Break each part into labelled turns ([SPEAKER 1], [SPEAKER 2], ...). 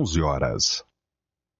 [SPEAKER 1] 11 horas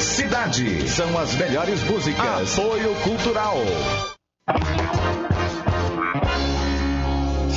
[SPEAKER 2] Cidade são as melhores músicas. Apoio Cultural.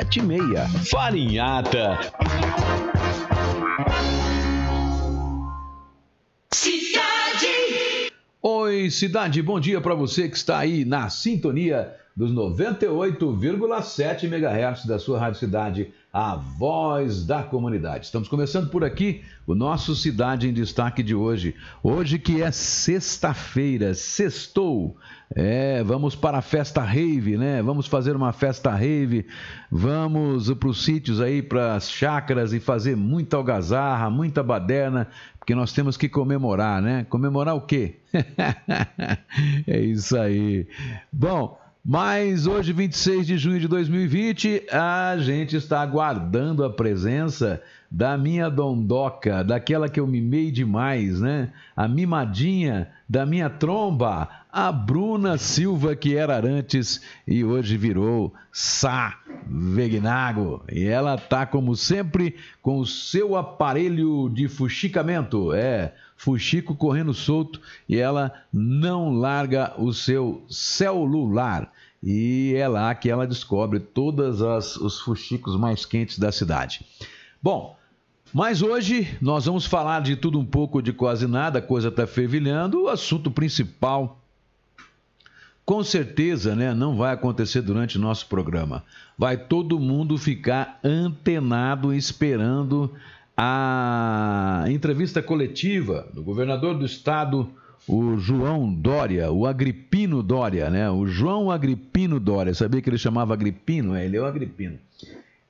[SPEAKER 3] 7076. Farinhata.
[SPEAKER 4] Cidade.
[SPEAKER 3] Oi, cidade, bom dia para você que está aí na sintonia dos 98,7 MHz da sua Rádio Cidade, a voz da comunidade. Estamos começando por aqui o nosso Cidade em Destaque de hoje. Hoje que é sexta-feira, sextou. É, vamos para a festa rave, né? Vamos fazer uma festa rave, vamos para os sítios aí, para as chácaras e fazer muita algazarra, muita baderna, porque nós temos que comemorar, né? Comemorar o quê? é isso aí. Bom, mas hoje, 26 de junho de 2020, a gente está aguardando a presença da minha dondoca, daquela que eu mimei demais, né? A mimadinha da minha tromba, a Bruna Silva, que era Arantes e hoje virou Sá Vegnago. E ela tá, como sempre, com o seu aparelho de fuxicamento. É, fuxico correndo solto e ela não larga o seu celular. E é lá que ela descobre todos os fuxicos mais quentes da cidade. Bom, mas hoje nós vamos falar de tudo um pouco, de quase nada, a coisa está fervilhando. O assunto principal, com certeza, né, não vai acontecer durante o nosso programa. Vai todo mundo ficar antenado esperando a entrevista coletiva do governador do estado, o João Dória, o Agripino Dória, né? O João Agripino Dória. Sabia que ele chamava Agripino? É, ele é o Agripino.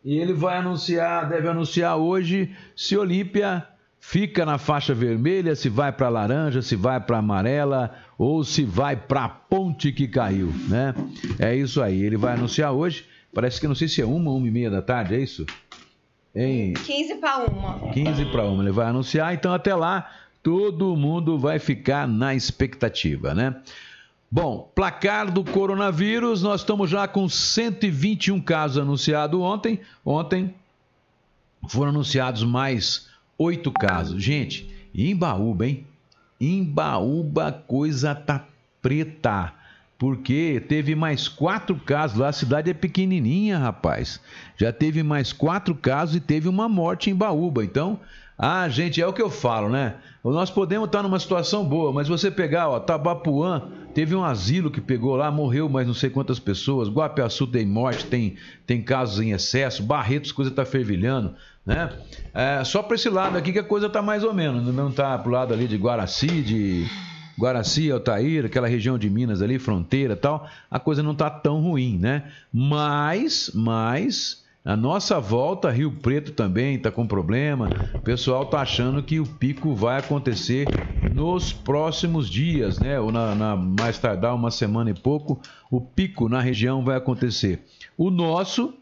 [SPEAKER 3] E ele vai anunciar, deve anunciar hoje se Olímpia fica na faixa vermelha, se vai para laranja, se vai para amarela ou se vai para a ponte que caiu, né? É isso aí. Ele vai anunciar hoje. Parece que não sei se é uma, uma e meia da tarde, é isso?
[SPEAKER 5] Em 15 para uma.
[SPEAKER 3] 15 para uma. Ele vai anunciar, então até lá todo mundo vai ficar na expectativa, né? Bom, placar do coronavírus, nós estamos já com 121 casos anunciados ontem. Ontem foram anunciados mais oito casos. Gente, em Baúba, hein? Em Baúba coisa tá preta. Porque teve mais quatro casos lá, a cidade é pequenininha, rapaz. Já teve mais quatro casos e teve uma morte em Baúba. Então, ah, gente, é o que eu falo, né? Nós podemos estar numa situação boa, mas você pegar, ó, Tabapuã, teve um asilo que pegou lá, morreu mais não sei quantas pessoas, Guapiaçu tem morte, tem, tem casos em excesso, Barretos, coisa está fervilhando, né? É, só para esse lado aqui que a coisa está mais ou menos, não está pro lado ali de Guaraci, de Guaraci, Altair, aquela região de Minas ali, fronteira tal, a coisa não está tão ruim, né? Mas, mas a nossa volta, Rio Preto também está com problema. O pessoal está achando que o pico vai acontecer nos próximos dias, né? Ou na, na, mais tardar uma semana e pouco, o pico na região vai acontecer. O nosso,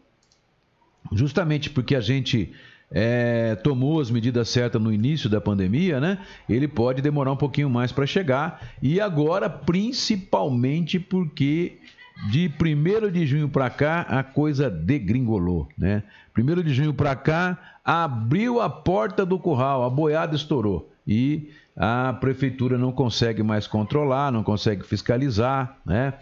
[SPEAKER 3] justamente porque a gente é, tomou as medidas certas no início da pandemia, né? Ele pode demorar um pouquinho mais para chegar. E agora, principalmente porque de 1 de junho para cá, a coisa degringolou, né? 1 de junho para cá, abriu a porta do curral, a boiada estourou e a prefeitura não consegue mais controlar, não consegue fiscalizar, né?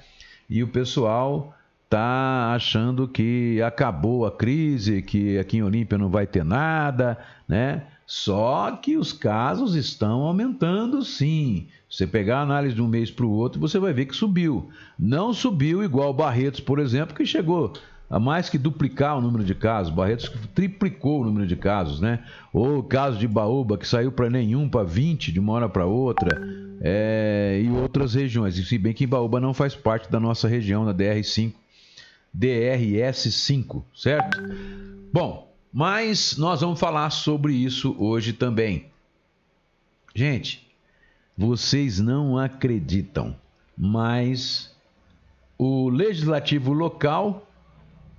[SPEAKER 3] E o pessoal tá achando que acabou a crise, que aqui em Olímpia não vai ter nada, né? Só que os casos estão aumentando sim. Você pegar a análise de um mês para o outro, você vai ver que subiu. Não subiu igual Barretos, por exemplo, que chegou a mais que duplicar o número de casos. Barretos triplicou o número de casos, né? Ou o caso de Baúba, que saiu para nenhum, para 20 de uma hora para outra. É... e outras regiões. E se bem que Baúba não faz parte da nossa região, da DR5, DRS5, certo? Bom, mas nós vamos falar sobre isso hoje também. Gente, vocês não acreditam, mas o legislativo local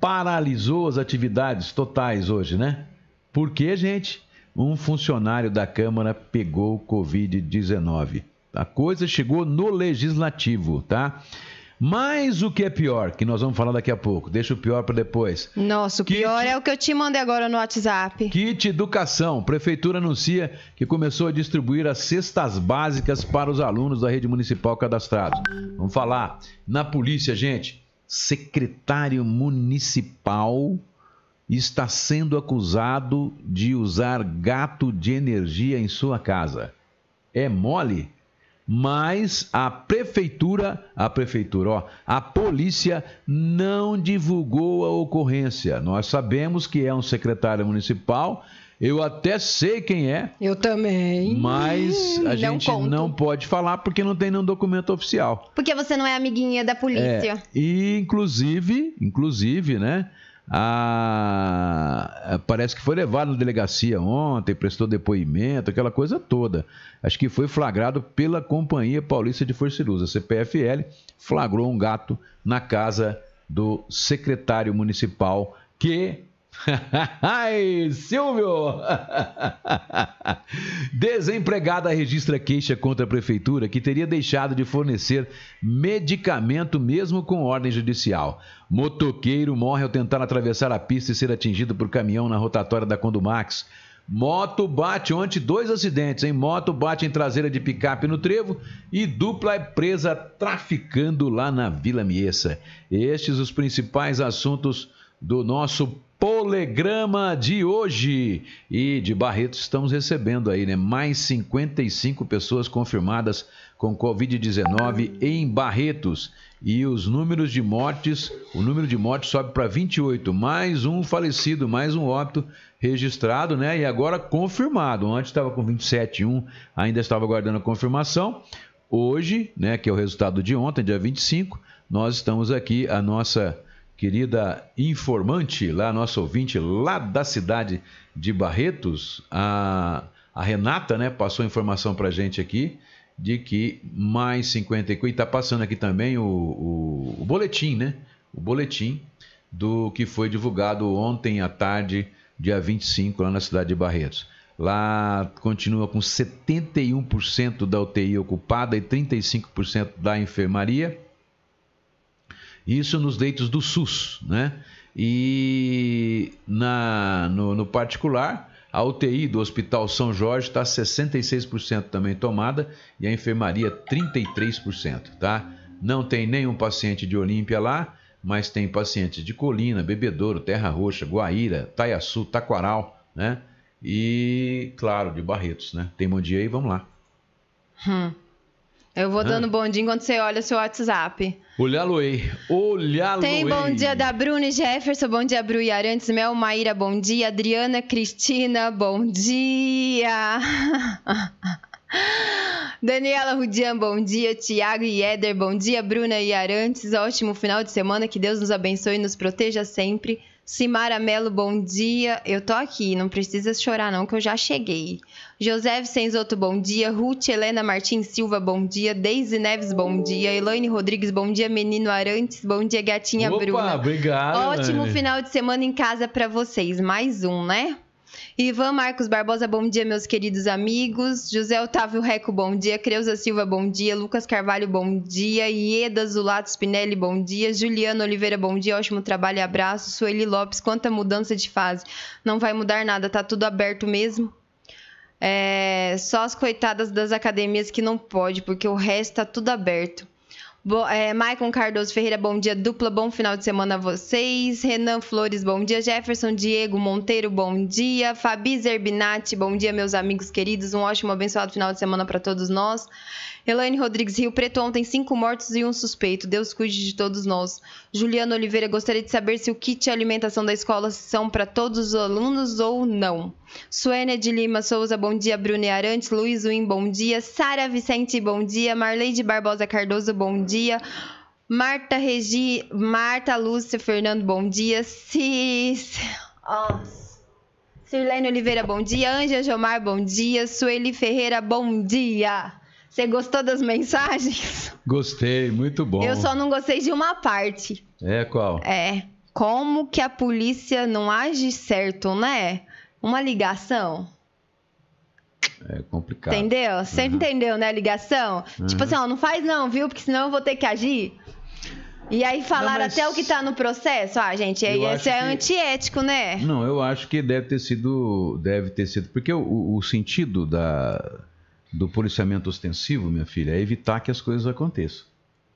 [SPEAKER 3] paralisou as atividades totais hoje, né? Porque, gente, um funcionário da Câmara pegou Covid-19. A coisa chegou no legislativo, tá? Mas o que é pior, que nós vamos falar daqui a pouco, deixa o pior para depois.
[SPEAKER 5] Nossa, o Kit, pior é o que eu te mandei agora no WhatsApp.
[SPEAKER 3] Kit Educação. Prefeitura anuncia que começou a distribuir as cestas básicas para os alunos da rede municipal cadastrados. Vamos falar. Na polícia, gente, secretário municipal está sendo acusado de usar gato de energia em sua casa. É mole? Mas a prefeitura, a prefeitura, ó, a polícia não divulgou a ocorrência. Nós sabemos que é um secretário municipal. Eu até sei quem é.
[SPEAKER 5] Eu também.
[SPEAKER 3] Mas a não gente conto. não pode falar porque não tem nenhum documento oficial.
[SPEAKER 5] Porque você não é amiguinha da polícia.
[SPEAKER 3] É, e inclusive, inclusive, né? A, parece que foi levado na delegacia ontem, prestou depoimento, aquela coisa toda. Acho que foi flagrado pela Companhia Paulista de Força Luz, a CPFL, flagrou um gato na casa do secretário municipal que Ai, Silvio! Desempregada registra queixa contra a prefeitura que teria deixado de fornecer medicamento mesmo com ordem judicial. Motoqueiro morre ao tentar atravessar a pista e ser atingido por caminhão na rotatória da Condumax. Moto bate ontem dois acidentes, em moto bate em traseira de picape no trevo e dupla é presa traficando lá na Vila Miessa. Estes os principais assuntos do nosso Polegrama de hoje. E de Barretos estamos recebendo aí, né? Mais 55 pessoas confirmadas com Covid-19 em Barretos. E os números de mortes, o número de mortes sobe para 28, mais um falecido, mais um óbito registrado, né? E agora confirmado. Antes estava com 27,1, ainda estava aguardando a confirmação. Hoje, né, que é o resultado de ontem, dia 25, nós estamos aqui, a nossa querida informante, lá nossa ouvinte, lá da cidade de Barretos, a, a Renata, né, passou informação para gente aqui de que mais 54, e está passando aqui também o, o, o, boletim, né, o boletim do que foi divulgado ontem à tarde, dia 25, lá na cidade de Barretos. Lá continua com 71% da UTI ocupada e 35% da enfermaria isso nos leitos do SUS, né? E na, no, no particular, a UTI do Hospital São Jorge está 66% também tomada e a enfermaria 33%, tá? Não tem nenhum paciente de Olímpia lá, mas tem pacientes de Colina, Bebedouro, Terra Roxa, Guaíra, Taiaçu, Taquaral, né? E, claro, de Barretos, né? Tem bom dia aí, vamos lá.
[SPEAKER 5] Hum. Eu vou dando bom dia enquanto você olha o seu WhatsApp.
[SPEAKER 3] Olha Luei, olha Luei.
[SPEAKER 5] Tem bom dia da Bruna e Jefferson, bom dia Bru e Arantes, Mel, Maíra, bom dia, Adriana, Cristina, bom dia. Daniela Rudian, bom dia. Tiago e Éder, bom dia. Bruna e Arantes, ótimo final de semana. Que Deus nos abençoe e nos proteja sempre. Simara Melo, bom dia. Eu tô aqui, não precisa chorar não, que eu já cheguei. José Senzoto, bom dia. Ruth Helena Martins Silva, bom dia. Deise Neves, bom dia. Elaine Rodrigues, bom dia. Menino Arantes, bom dia. Gatinha Opa, Bruna.
[SPEAKER 3] obrigado.
[SPEAKER 5] Ótimo final de semana em casa para vocês. Mais um, né? Ivan Marcos Barbosa, bom dia, meus queridos amigos. José Otávio Reco, bom dia. Creuza Silva, bom dia. Lucas Carvalho, bom dia. Ieda Zulato Spinelli, bom dia. Juliana Oliveira, bom dia. Ótimo trabalho e abraço. Sueli Lopes, quanta mudança de fase. Não vai mudar nada, tá tudo aberto mesmo. É, só as coitadas das academias que não pode, porque o resto tá tudo aberto. Bo é, Maicon Cardoso Ferreira, bom dia dupla, bom final de semana a vocês. Renan Flores, bom dia. Jefferson Diego Monteiro, bom dia. Fabi Zerbinati, bom dia, meus amigos queridos. Um ótimo, abençoado final de semana para todos nós. Elaine Rodrigues Rio Preto, ontem cinco mortos e um suspeito. Deus cuide de todos nós. Juliana Oliveira, gostaria de saber se o kit de alimentação da escola são para todos os alunos ou não. Suênia de Lima Souza, bom dia. Bruna Arantes, Luiz Win, bom dia. Sara Vicente, bom dia. Marleide Barbosa Cardoso, bom dia. Marta Regi, Marta Lúcia Fernando, bom dia. Cis... Oh. Sirlene Oliveira, bom dia. Anja Jomar, bom dia. Sueli Ferreira, bom dia. Você gostou das mensagens?
[SPEAKER 3] Gostei, muito bom.
[SPEAKER 5] Eu só não gostei de uma parte.
[SPEAKER 3] É, qual?
[SPEAKER 5] É. Como que a polícia não age certo, né? Uma ligação.
[SPEAKER 3] É complicado.
[SPEAKER 5] Entendeu? Você uhum. entendeu, né? A ligação? Uhum. Tipo assim, ó, não faz não, viu? Porque senão eu vou ter que agir. E aí falaram não, mas... até o que tá no processo. Ah, gente, isso é que... antiético, né?
[SPEAKER 3] Não, eu acho que deve ter sido. Deve ter sido. Porque o, o sentido da, do policiamento ostensivo, minha filha, é evitar que as coisas aconteçam.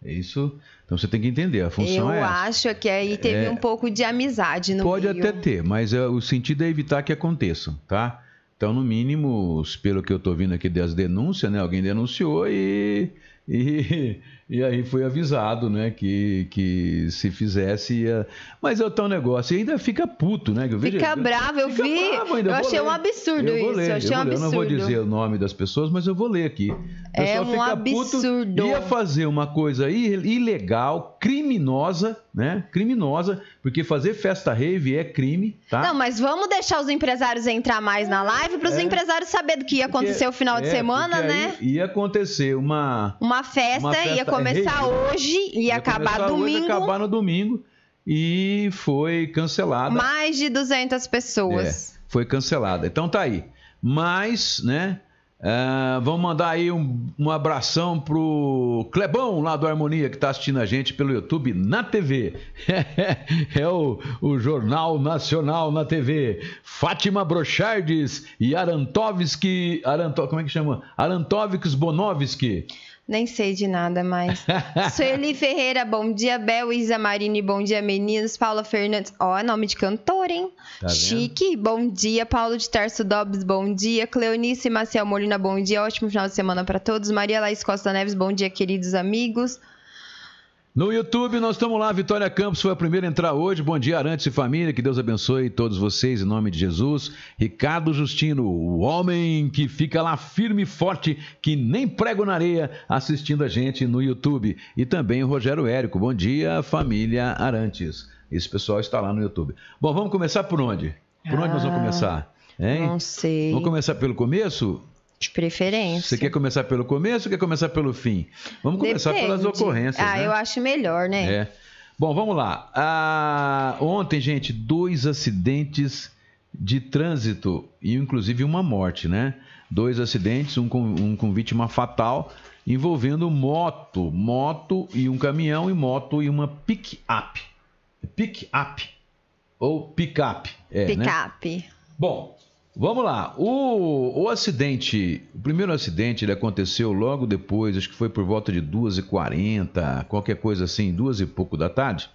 [SPEAKER 3] É isso. Então você tem que entender, a função
[SPEAKER 5] Eu
[SPEAKER 3] é.
[SPEAKER 5] Eu acho que aí teve é, um pouco de amizade no
[SPEAKER 3] Pode até ter, mas é, o sentido é evitar que aconteçam, tá? Então, no mínimo, pelo que eu estou vendo aqui das denúncias, né? Alguém denunciou e, e e aí foi avisado, né, que, que se fizesse ia... Mas é o tal negócio, e ainda fica puto, né?
[SPEAKER 5] Eu fica bravo, eu vi, bravo eu, eu achei ler. um absurdo eu isso, ler, eu achei eu um absurdo.
[SPEAKER 3] Eu não vou dizer o nome das pessoas, mas eu vou ler aqui.
[SPEAKER 5] É um absurdo.
[SPEAKER 3] Puto, ia fazer uma coisa ilegal, criminosa, né, criminosa, porque fazer festa rave é crime, tá?
[SPEAKER 5] Não, mas vamos deixar os empresários entrar mais na live para os é, empresários saber do que ia acontecer o final de é, semana, né?
[SPEAKER 3] Ia acontecer uma...
[SPEAKER 5] Uma festa, uma festa ia começar começar hoje e ia acabar domingo.
[SPEAKER 3] Hoje, acabar no domingo e foi cancelada.
[SPEAKER 5] Mais de 200 pessoas.
[SPEAKER 3] É, foi cancelada. Então tá aí. Mas, né? Uh, vamos mandar aí um, um abração pro Clebão lá do Harmonia que está assistindo a gente pelo YouTube na TV. é o, o Jornal Nacional na TV. Fátima Brochardes e Arantovski. Aranto, como é que chama? Arantovics Bonovski.
[SPEAKER 5] Nem sei de nada mais. Sueli Ferreira, bom dia. Bel Isa Marini, bom dia, meninos. Paula Fernandes, ó, é nome de cantor, hein? Tá Chique, bom dia. Paulo de Tarso Dobbs, bom dia. Cleonice Maciel Molina, bom dia. Ótimo final de semana para todos. Maria Laís Costa Neves, bom dia, queridos amigos.
[SPEAKER 3] No YouTube, nós estamos lá. Vitória Campos foi a primeira a entrar hoje. Bom dia, Arantes e família. Que Deus abençoe todos vocês em nome de Jesus. Ricardo Justino, o homem que fica lá firme e forte, que nem prego na areia, assistindo a gente no YouTube. E também o Rogério Érico. Bom dia, família Arantes. Esse pessoal está lá no YouTube. Bom, vamos começar por onde? Por onde ah, nós vamos ah, começar?
[SPEAKER 5] Hein? Não sei.
[SPEAKER 3] Vamos começar pelo começo?
[SPEAKER 5] De preferência.
[SPEAKER 3] Você quer começar pelo começo ou quer começar pelo fim? Vamos começar Depende. pelas ocorrências.
[SPEAKER 5] Ah,
[SPEAKER 3] né?
[SPEAKER 5] eu acho melhor, né?
[SPEAKER 3] É. Bom, vamos lá. Ah, ontem, gente, dois acidentes de trânsito e inclusive uma morte, né? Dois acidentes, um com, um com vítima fatal, envolvendo moto, moto e um caminhão e moto e uma pick-up. Pick-up ou pick-up.
[SPEAKER 5] É, pick-up.
[SPEAKER 3] Né? Bom, Vamos lá. O, o acidente, o primeiro acidente, ele aconteceu logo depois, acho que foi por volta de 2h40, qualquer coisa assim, duas e pouco da tarde.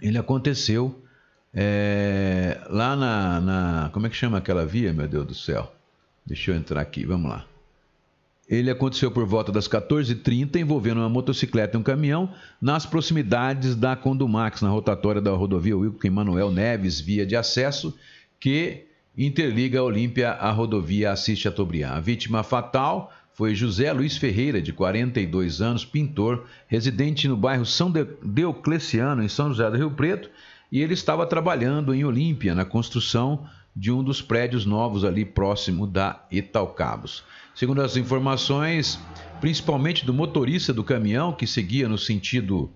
[SPEAKER 3] Ele aconteceu é, lá na, na. Como é que chama aquela via, meu Deus do céu? Deixa eu entrar aqui, vamos lá. Ele aconteceu por volta das 14h30, envolvendo uma motocicleta e um caminhão, nas proximidades da Condumax, na rotatória da rodovia Wilton Emanuel Neves, via de acesso, que interliga a Olímpia à rodovia Assis Chateaubriand. A vítima fatal foi José Luiz Ferreira, de 42 anos, pintor, residente no bairro São Deocleciano, em São José do Rio Preto, e ele estava trabalhando em Olímpia, na construção de um dos prédios novos ali próximo da Italcabos. Segundo as informações, principalmente do motorista do caminhão, que seguia no sentido,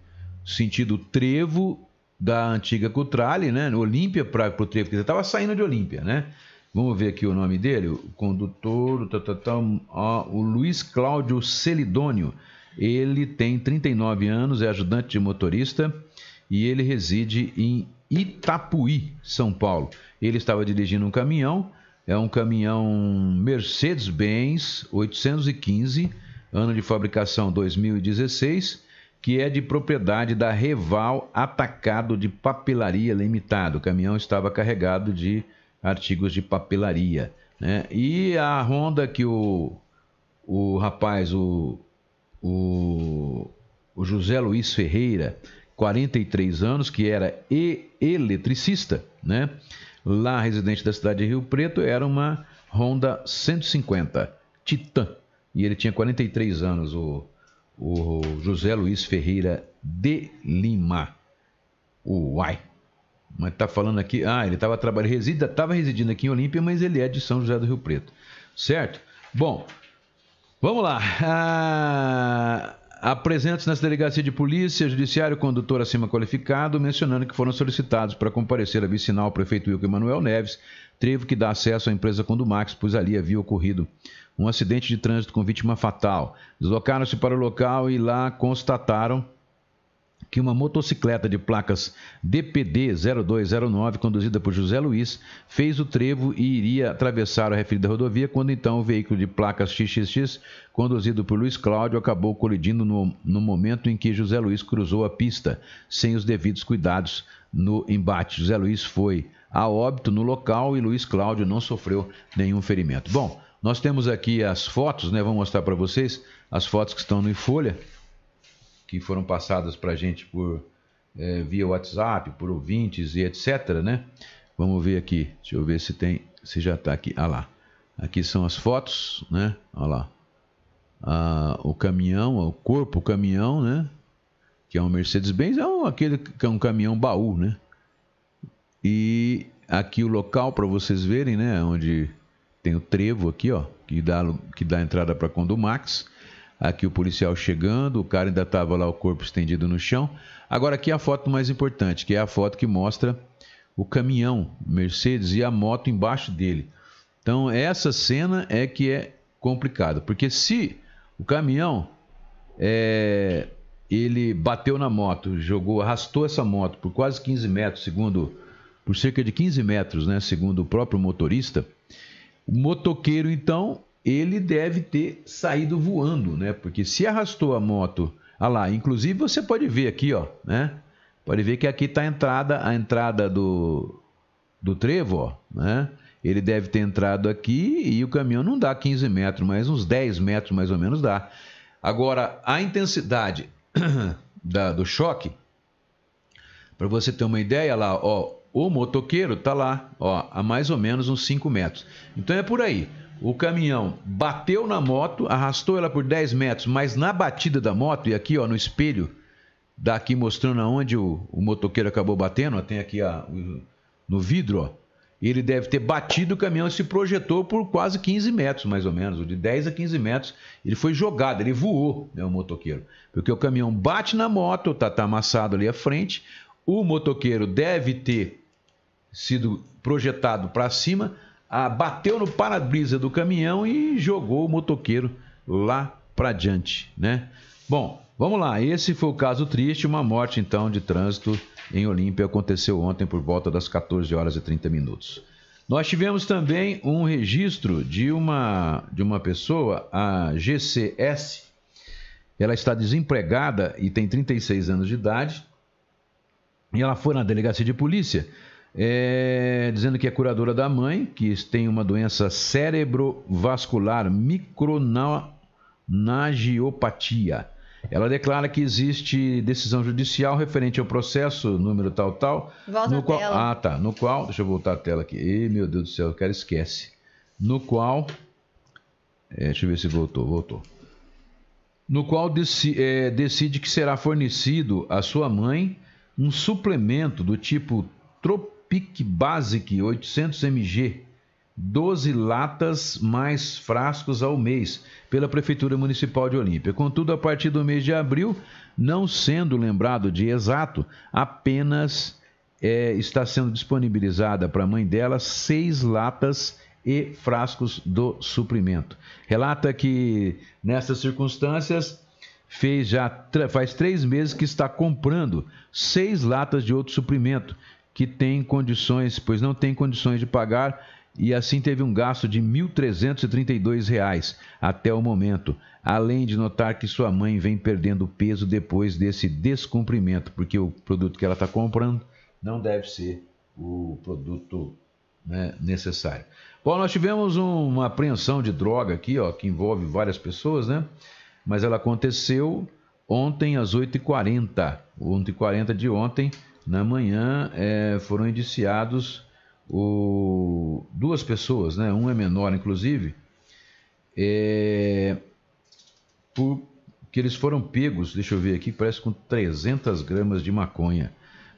[SPEAKER 3] sentido Trevo da antiga Cutrale, né? Olímpia para o trevo, porque estava saindo de Olímpia, né? Vamos ver aqui o nome dele, o condutor, tá, tá, tá, ó, o Luiz Cláudio Celidônio. Ele tem 39 anos, é ajudante de motorista e ele reside em Itapuí, São Paulo. Ele estava dirigindo um caminhão, é um caminhão Mercedes-Benz 815 ano de fabricação 2016, que é de propriedade da Reval Atacado de Papelaria Limitado. O caminhão estava carregado de artigos de papelaria. Né? E a Honda que o, o rapaz, o, o, o José Luiz Ferreira, 43 anos, que era e eletricista, né? lá residente da cidade de Rio Preto, era uma Honda 150 Titan. E ele tinha 43 anos, o, o José Luiz Ferreira de Lima. Uai! Mas está falando aqui, ah, ele estava trabalhando, reside, estava residindo aqui em Olímpia, mas ele é de São José do Rio Preto. Certo? Bom, vamos lá. Ah, apresentes nessa delegacia de polícia, judiciário, condutor acima qualificado, mencionando que foram solicitados para comparecer a vicinal o prefeito Wilco Emanuel Neves, trevo que dá acesso à empresa Condumax, pois ali havia ocorrido um acidente de trânsito com vítima fatal. Deslocaram-se para o local e lá constataram que uma motocicleta de placas DPD 0209, conduzida por José Luiz, fez o trevo e iria atravessar a referida rodovia, quando então o veículo de placas XXX, conduzido por Luiz Cláudio, acabou colidindo no, no momento em que José Luiz cruzou a pista, sem os devidos cuidados no embate. José Luiz foi a óbito no local e Luiz Cláudio não sofreu nenhum ferimento. Bom, nós temos aqui as fotos, né? Vou mostrar para vocês as fotos que estão no Folha que foram passadas para a gente por é, via WhatsApp, por ouvintes e etc, né? Vamos ver aqui, deixa eu ver se tem, se já está aqui. Ah lá, aqui são as fotos, né? Olha lá, ah, o caminhão, o corpo, o caminhão, né? Que é um Mercedes-Benz, é um, aquele que é um caminhão baú, né? E aqui o local para vocês verem, né? Onde tem o trevo aqui, ó, que dá, que dá entrada para Condumax. Aqui o policial chegando, o cara ainda estava lá, o corpo estendido no chão. Agora aqui a foto mais importante, que é a foto que mostra o caminhão Mercedes e a moto embaixo dele. Então essa cena é que é complicada, porque se o caminhão é, ele bateu na moto, jogou, arrastou essa moto por quase 15 metros, segundo por cerca de 15 metros, né, segundo o próprio motorista, o motoqueiro então ele deve ter saído voando, né? Porque se arrastou a moto, ah lá, inclusive você pode ver aqui, ó, né? Pode ver que aqui está a entrada, a entrada do, do trevo, ó, né? Ele deve ter entrado aqui e o caminhão não dá 15 metros, mas uns 10 metros mais ou menos dá. Agora, a intensidade da, do choque, para você ter uma ideia lá, ó, o motoqueiro tá lá, ó, a mais ou menos uns 5 metros. Então é por aí. O caminhão bateu na moto, arrastou ela por 10 metros, mas na batida da moto, e aqui ó, no espelho, daqui mostrando aonde o, o motoqueiro acabou batendo, ó, tem aqui ó, no vidro, ó, ele deve ter batido o caminhão e se projetou por quase 15 metros, mais ou menos, de 10 a 15 metros. Ele foi jogado, ele voou, né, o motoqueiro. Porque o caminhão bate na moto, tá, tá amassado ali à frente, o motoqueiro deve ter sido projetado para cima, bateu no para-brisa do caminhão e jogou o motoqueiro lá para diante, né? Bom, vamos lá. Esse foi o caso triste, uma morte então de trânsito em Olímpia aconteceu ontem por volta das 14 horas e 30 minutos. Nós tivemos também um registro de uma de uma pessoa, a GCS. Ela está desempregada e tem 36 anos de idade. E ela foi na delegacia de polícia é, dizendo que é curadora da mãe, que tem uma doença cerebrovascular micronagiopatia. Ela declara que existe decisão judicial referente ao processo número tal tal.
[SPEAKER 5] Volta
[SPEAKER 3] no qual,
[SPEAKER 5] tela.
[SPEAKER 3] Ah, tá. No qual, deixa eu voltar a tela aqui. Ei, meu Deus do céu, o cara esquece. No qual, é, deixa eu ver se voltou, voltou. No qual deci, é, decide que será fornecido à sua mãe um suplemento do tipo trop PIC Basic 800 mg, 12 latas mais frascos ao mês, pela Prefeitura Municipal de Olímpia. Contudo, a partir do mês de abril, não sendo lembrado de exato, apenas é, está sendo disponibilizada para a mãe dela seis latas e frascos do suprimento. Relata que nessas circunstâncias fez já faz três meses que está comprando seis latas de outro suprimento que tem condições, pois não tem condições de pagar e assim teve um gasto de R$ 1.332 até o momento, além de notar que sua mãe vem perdendo peso depois desse descumprimento, porque o produto que ela está comprando não deve ser o produto né, necessário. Bom, nós tivemos um, uma apreensão de droga aqui, ó, que envolve várias pessoas, né? Mas ela aconteceu ontem às 8h40. 8h40 de ontem, na manhã, é, foram indiciados o, duas pessoas, né? Um é menor, inclusive, é, por, que eles foram pegos, deixa eu ver aqui, parece com 300 gramas de maconha.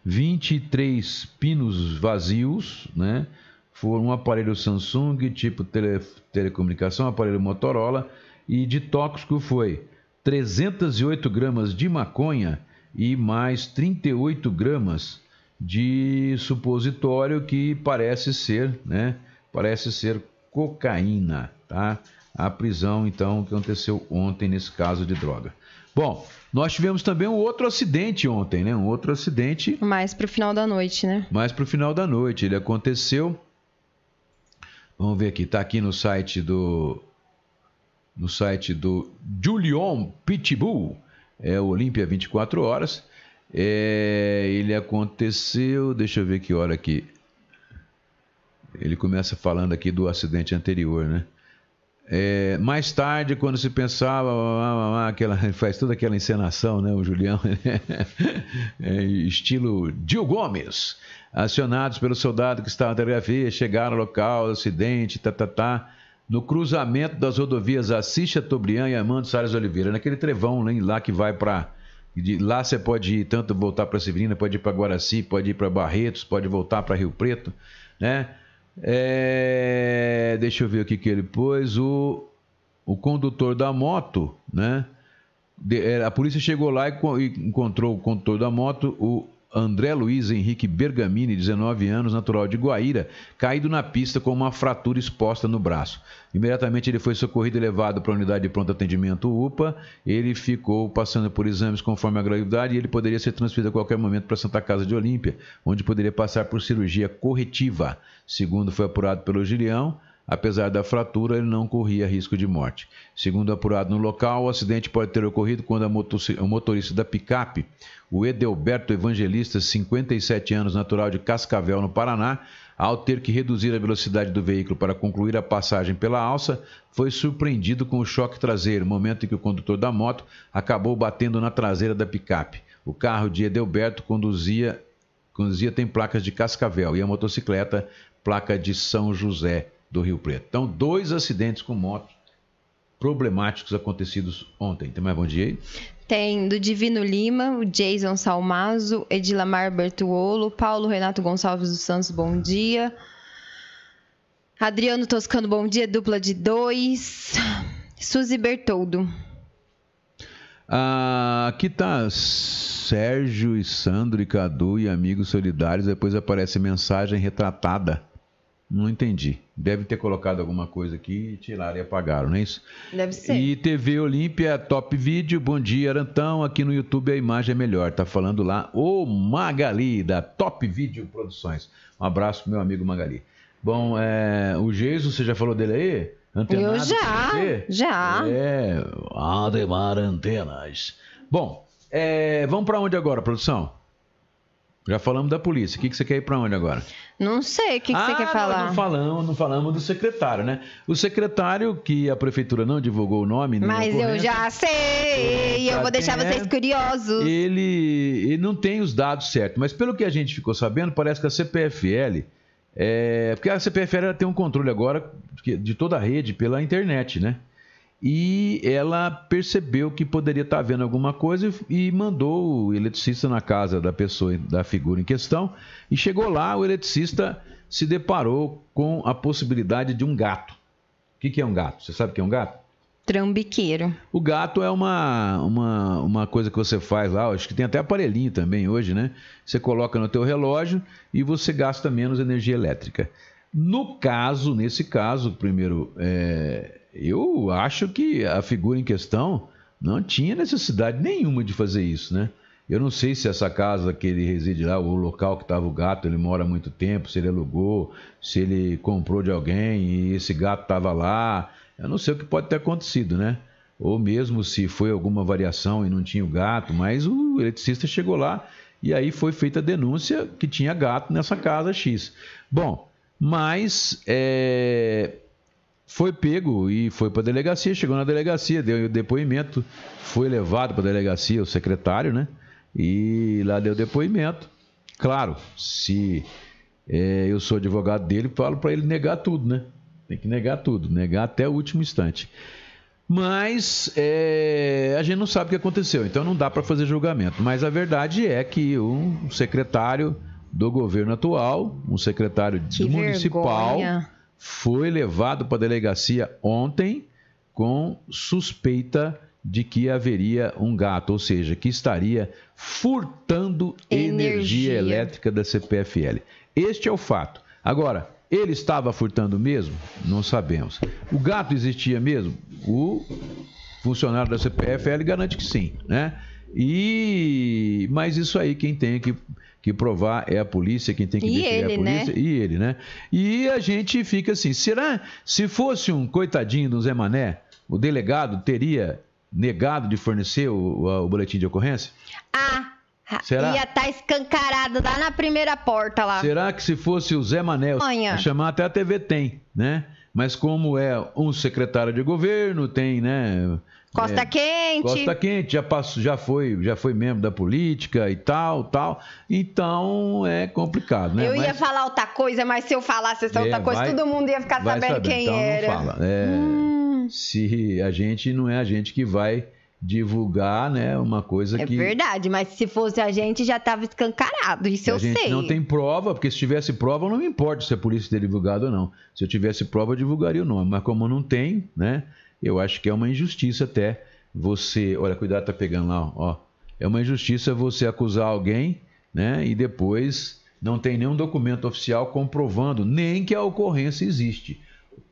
[SPEAKER 3] 23 pinos vazios, né? foram um aparelho Samsung, tipo tele, telecomunicação, aparelho Motorola, e de tóxico foi 308 gramas de maconha e mais 38 gramas de supositório que parece ser, né? Parece ser cocaína, tá? A prisão, então, que aconteceu ontem nesse caso de droga. Bom, nós tivemos também um outro acidente ontem, né? Um outro acidente.
[SPEAKER 5] Mais para o final da noite, né?
[SPEAKER 3] Mais para o final da noite. Ele aconteceu Vamos ver aqui, está aqui no site do no site do Julion Pitbull, é o Olímpia 24 horas. É, ele aconteceu, deixa eu ver que hora aqui. Ele começa falando aqui do acidente anterior, né? É, mais tarde, quando se pensava, aquela, faz toda aquela encenação, né? O Julião, é, estilo Gil Gomes acionados pelo soldado que estava na telegrafia, chegaram ao local, acidente, tá, tá, tá, no cruzamento das rodovias Assis Chateaubriand e Armando Salles Oliveira, naquele trevão lá que vai para lá você pode ir tanto voltar para Severina, pode ir para Guaraci, pode ir para Barretos, pode voltar para Rio Preto, né? É, deixa eu ver o que que ele pôs. O, o condutor da moto, né? De, a polícia chegou lá e, e encontrou o condutor da moto, o André Luiz Henrique Bergamini, 19 anos, natural de Guaíra, caído na pista com uma fratura exposta no braço. Imediatamente ele foi socorrido e levado para a unidade de pronto atendimento UPA. Ele ficou passando por exames conforme a gravidade e ele poderia ser transferido a qualquer momento para Santa Casa de Olímpia, onde poderia passar por cirurgia corretiva. Segundo foi apurado pelo Gilião, Apesar da fratura, ele não corria risco de morte. Segundo apurado no local, o acidente pode ter ocorrido quando o motorista da picape, o Edelberto Evangelista, 57 anos, natural de Cascavel, no Paraná, ao ter que reduzir a velocidade do veículo para concluir a passagem pela alça, foi surpreendido com o choque traseiro, momento em que o condutor da moto acabou batendo na traseira da picape. O carro de Edelberto conduzia, conduzia tem placas de Cascavel e a motocicleta placa de São José do Rio Preto. Então, dois acidentes com motos problemáticos acontecidos ontem. Tem mais bom dia aí?
[SPEAKER 5] Tem do Divino Lima, o Jason Salmazo, Edilamar Bertuolo, Paulo Renato Gonçalves dos Santos, bom dia. Adriano Toscano, bom dia, dupla de dois. Suzy Bertoldo.
[SPEAKER 3] Ah, aqui tá Sérgio e Sandro e Cadu e amigos solidários. Depois aparece mensagem retratada não entendi. Deve ter colocado alguma coisa aqui e tiraram e apagaram, não é isso?
[SPEAKER 5] Deve ser.
[SPEAKER 3] E TV Olímpia, Top Vídeo, bom dia, Arantão. Aqui no YouTube a imagem é melhor. Tá falando lá o Magali, da Top Vídeo Produções. Um abraço meu amigo Magali. Bom, é, o Geiso, você já falou dele aí?
[SPEAKER 5] Antenado Eu já, já.
[SPEAKER 3] É, Ademar Antenas. Bom, é, vamos para onde agora, produção? Já falamos da polícia. O que, que você quer ir para onde agora?
[SPEAKER 5] Não sei. O que, que
[SPEAKER 3] ah,
[SPEAKER 5] você quer falar?
[SPEAKER 3] Não falamos, não falamos do secretário, né? O secretário, que a prefeitura não divulgou o nome.
[SPEAKER 5] Mas eu já sei. Eu vou deixar vocês curiosos.
[SPEAKER 3] Ele, ele não tem os dados certos. Mas pelo que a gente ficou sabendo, parece que a CPFL. É, porque a CPFL tem um controle agora de toda a rede pela internet, né? E ela percebeu que poderia estar havendo alguma coisa e mandou o eletricista na casa da pessoa, da figura em questão, e chegou lá, o eletricista se deparou com a possibilidade de um gato. O que, é um gato? Você sabe o que é um gato?
[SPEAKER 5] Trambiqueiro.
[SPEAKER 3] O gato é uma, uma, uma coisa que você faz lá, acho que tem até aparelhinho também hoje, né? Você coloca no teu relógio e você gasta menos energia elétrica. No caso, nesse caso, primeiro, é, eu acho que a figura em questão não tinha necessidade nenhuma de fazer isso, né? Eu não sei se essa casa que ele reside lá, o local que estava o gato, ele mora há muito tempo, se ele alugou, se ele comprou de alguém e esse gato estava lá. Eu não sei o que pode ter acontecido, né? Ou mesmo se foi alguma variação e não tinha o gato, mas o eletricista chegou lá e aí foi feita a denúncia que tinha gato nessa casa X. Bom, mas é, foi pego e foi para a delegacia, chegou na delegacia, deu o depoimento, foi levado para a delegacia o secretário, né? E lá deu depoimento. Claro, se é, eu sou advogado dele, falo para ele negar tudo, né? Tem que negar tudo, negar até o último instante. Mas é, a gente não sabe o que aconteceu, então não dá para fazer julgamento. Mas a verdade é que um secretário do governo atual, um secretário que municipal, vergonha. Foi levado para a delegacia ontem com suspeita de que haveria um gato, ou seja, que estaria furtando energia, energia elétrica da CPFL. Este é o fato. Agora, ele estava furtando mesmo? Não sabemos. O gato existia mesmo? O funcionário da CPFL garante que sim, né? E mas isso aí quem tem que, que provar é a polícia, quem tem que e
[SPEAKER 5] ele,
[SPEAKER 3] é a polícia
[SPEAKER 5] né?
[SPEAKER 3] e ele, né? E a gente fica assim, será se fosse um coitadinho do Zé Mané, o delegado teria negado de fornecer o, o boletim de ocorrência?
[SPEAKER 5] Ah, Será? Ia estar tá escancarado lá na primeira porta lá.
[SPEAKER 3] Será que se fosse o Zé Manel, chamar até a TV tem, né? Mas como é um secretário de governo, tem, né?
[SPEAKER 5] Costa é, Quente.
[SPEAKER 3] Costa Quente, já, passou, já, foi, já foi membro da política e tal, tal. Então é complicado, né?
[SPEAKER 5] Eu mas, ia falar outra coisa, mas se eu falasse essa é, outra coisa, vai, todo mundo ia ficar sabendo saber. quem
[SPEAKER 3] então,
[SPEAKER 5] era.
[SPEAKER 3] Não fala. É, hum. Se a gente não é a gente que vai divulgar, né, uma coisa
[SPEAKER 5] é
[SPEAKER 3] que...
[SPEAKER 5] É verdade, mas se fosse a gente já estava escancarado, isso eu
[SPEAKER 3] sei. A gente não tem prova, porque se tivesse prova não me importa se a polícia ter divulgado ou não. Se eu tivesse prova, eu divulgaria o nome, mas como não tem, né, eu acho que é uma injustiça até você... Olha, cuidado, tá pegando lá, ó. É uma injustiça você acusar alguém, né, e depois não tem nenhum documento oficial comprovando nem que a ocorrência existe.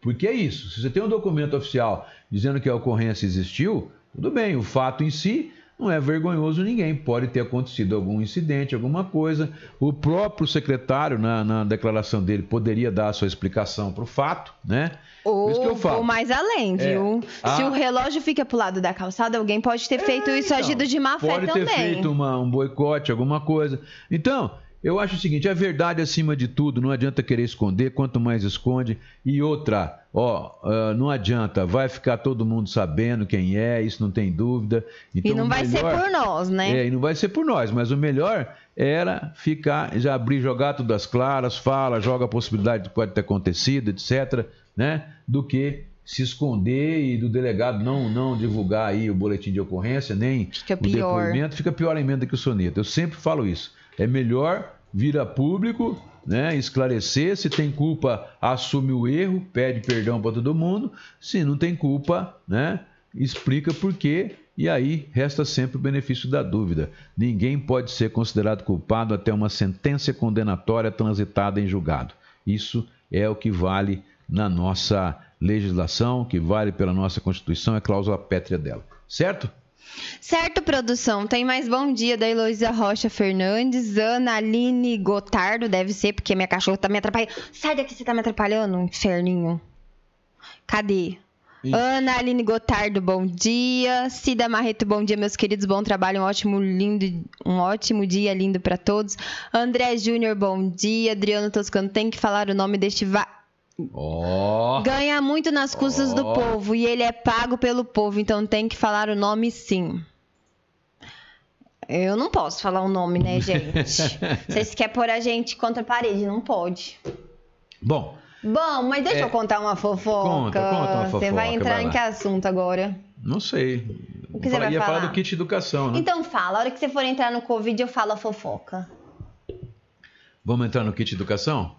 [SPEAKER 3] Porque é isso, se você tem um documento oficial dizendo que a ocorrência existiu, tudo bem, o fato em si não é vergonhoso ninguém. Pode ter acontecido algum incidente, alguma coisa. O próprio secretário, na, na declaração dele, poderia dar a sua explicação para o fato, né?
[SPEAKER 5] Ou, ou mais além, é, viu? É, Se a... o relógio fica para o lado da calçada, alguém pode ter feito é, isso então, agido de má fé também.
[SPEAKER 3] Pode ter feito uma, um boicote, alguma coisa. Então, eu acho o seguinte: a verdade acima de tudo, não adianta querer esconder, quanto mais esconde. E outra, ó, uh, não adianta, vai ficar todo mundo sabendo quem é, isso não tem dúvida.
[SPEAKER 5] Então, e não vai melhor, ser por nós, né?
[SPEAKER 3] É, e não vai ser por nós, mas o melhor era ficar, já abrir, jogar tudo às claras, fala, joga a possibilidade de pode ter acontecido, etc., né? Do que se esconder e do delegado não não divulgar aí o boletim de ocorrência, nem
[SPEAKER 5] fica pior.
[SPEAKER 3] o depoimento, fica pior a emenda que o soneto. Eu sempre falo isso. É melhor vir a público, né, esclarecer. Se tem culpa, assume o erro, pede perdão para todo mundo. Se não tem culpa, né, explica por quê. E aí resta sempre o benefício da dúvida. Ninguém pode ser considerado culpado até uma sentença condenatória transitada em julgado. Isso é o que vale na nossa legislação, que vale pela nossa Constituição, é a cláusula pétrea dela. Certo?
[SPEAKER 5] Certo, produção. Tem mais bom dia da Heloísa Rocha Fernandes, Ana Aline Gotardo, deve ser, porque minha cachorra tá me atrapalhando. Sai daqui, você tá me atrapalhando, inferninho. Cadê? Isso. Ana Aline Gotardo, bom dia. Cida Marreto, bom dia, meus queridos. Bom trabalho, um ótimo, lindo, um ótimo dia lindo para todos. André Júnior, bom dia. Adriano Toscano, tem que falar o nome deste va
[SPEAKER 3] Oh.
[SPEAKER 5] Ganha muito nas custas oh. do povo e ele é pago pelo povo, então tem que falar o nome sim. Eu não posso falar o nome, né, gente? Vocês querem pôr a gente contra a parede, não pode.
[SPEAKER 3] Bom.
[SPEAKER 5] Bom, mas deixa é... eu contar uma fofoca.
[SPEAKER 3] Conta, conta uma fofoca.
[SPEAKER 5] Você vai entrar vai em que assunto agora?
[SPEAKER 3] Não sei.
[SPEAKER 5] O que você vai falar?
[SPEAKER 3] falar do kit educação, né?
[SPEAKER 5] Então fala, a hora que você for entrar no Covid, eu falo a fofoca.
[SPEAKER 3] Vamos entrar no kit educação?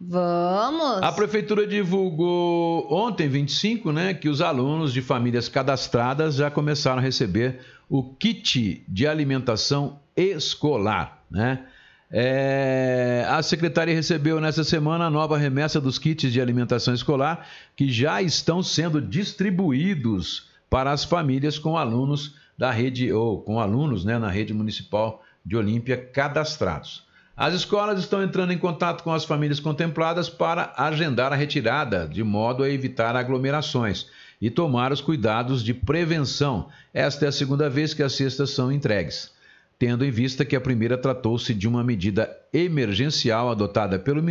[SPEAKER 5] Vamos!
[SPEAKER 3] A prefeitura divulgou ontem, 25, né, que os alunos de famílias cadastradas já começaram a receber o kit de alimentação escolar, né? É, a secretaria recebeu nessa semana a nova remessa dos kits de alimentação escolar que já estão sendo distribuídos para as famílias com alunos da rede, ou com alunos né, na rede municipal de Olímpia cadastrados. As escolas estão entrando em contato com as famílias contempladas para agendar a retirada, de modo a evitar aglomerações e tomar os cuidados de prevenção. Esta é a segunda vez que as cestas são entregues tendo em vista que a primeira tratou-se de uma medida emergencial adotada pelo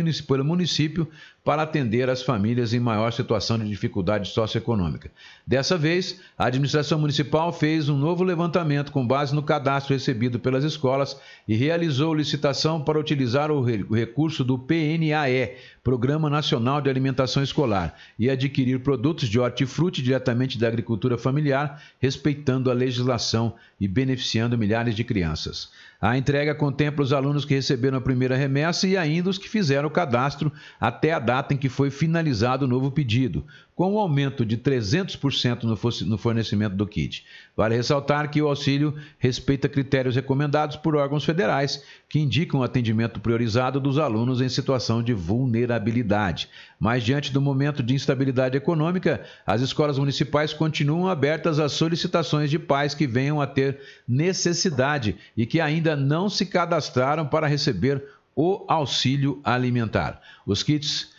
[SPEAKER 3] município para atender as famílias em maior situação de dificuldade socioeconômica. Dessa vez, a administração municipal fez um novo levantamento com base no cadastro recebido pelas escolas e realizou licitação para utilizar o recurso do PNAE, Programa Nacional de Alimentação Escolar, e adquirir produtos de hortifruti diretamente da agricultura familiar, respeitando a legislação e beneficiando milhares de crianças. A entrega contempla os alunos que receberam a primeira remessa e ainda os que fizeram o cadastro até a data em que foi finalizado o novo pedido, com um aumento de 300% no fornecimento do kit. Vale ressaltar que o auxílio respeita critérios recomendados por órgãos federais que indicam o atendimento priorizado dos alunos em situação de vulnerabilidade. Mas, diante do momento de instabilidade econômica, as escolas municipais continuam abertas às solicitações de pais que venham a ter necessidade e que ainda não se cadastraram para receber o auxílio alimentar. Os kits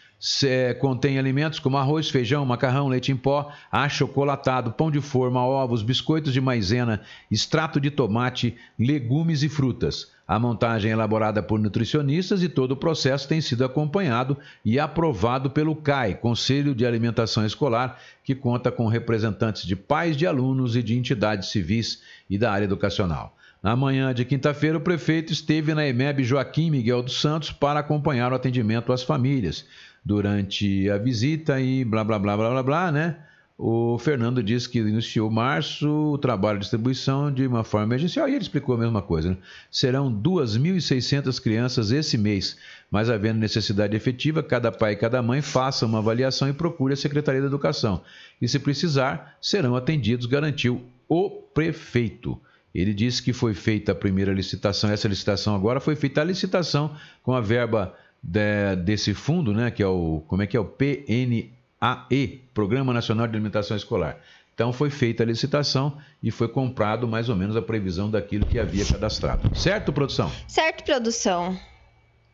[SPEAKER 3] contém alimentos como arroz, feijão, macarrão, leite em pó, achocolatado, pão de forma, ovos, biscoitos de maisena, extrato de tomate, legumes e frutas. A montagem é elaborada por nutricionistas e todo o processo tem sido acompanhado e aprovado pelo CAI, Conselho de Alimentação Escolar, que conta com representantes de pais de alunos e de entidades civis e da área educacional. Na manhã de quinta-feira, o prefeito esteve na EMEB Joaquim Miguel dos Santos para acompanhar o atendimento às famílias durante a visita e blá blá blá blá blá blá, né? O Fernando disse que iniciou março o trabalho de distribuição de uma forma emergencial e ele explicou a mesma coisa. Né? Serão 2.600 crianças esse mês, mas havendo necessidade efetiva, cada pai e cada mãe faça uma avaliação e procure a Secretaria da Educação. E se precisar, serão atendidos, garantiu o prefeito. Ele disse que foi feita a primeira licitação, essa licitação agora foi feita a licitação com a verba de, desse fundo, né, que é o como é que é o PNAE, Programa Nacional de Alimentação Escolar. Então foi feita a licitação e foi comprado mais ou menos a previsão daquilo que havia cadastrado. Certo, produção?
[SPEAKER 5] Certo, produção.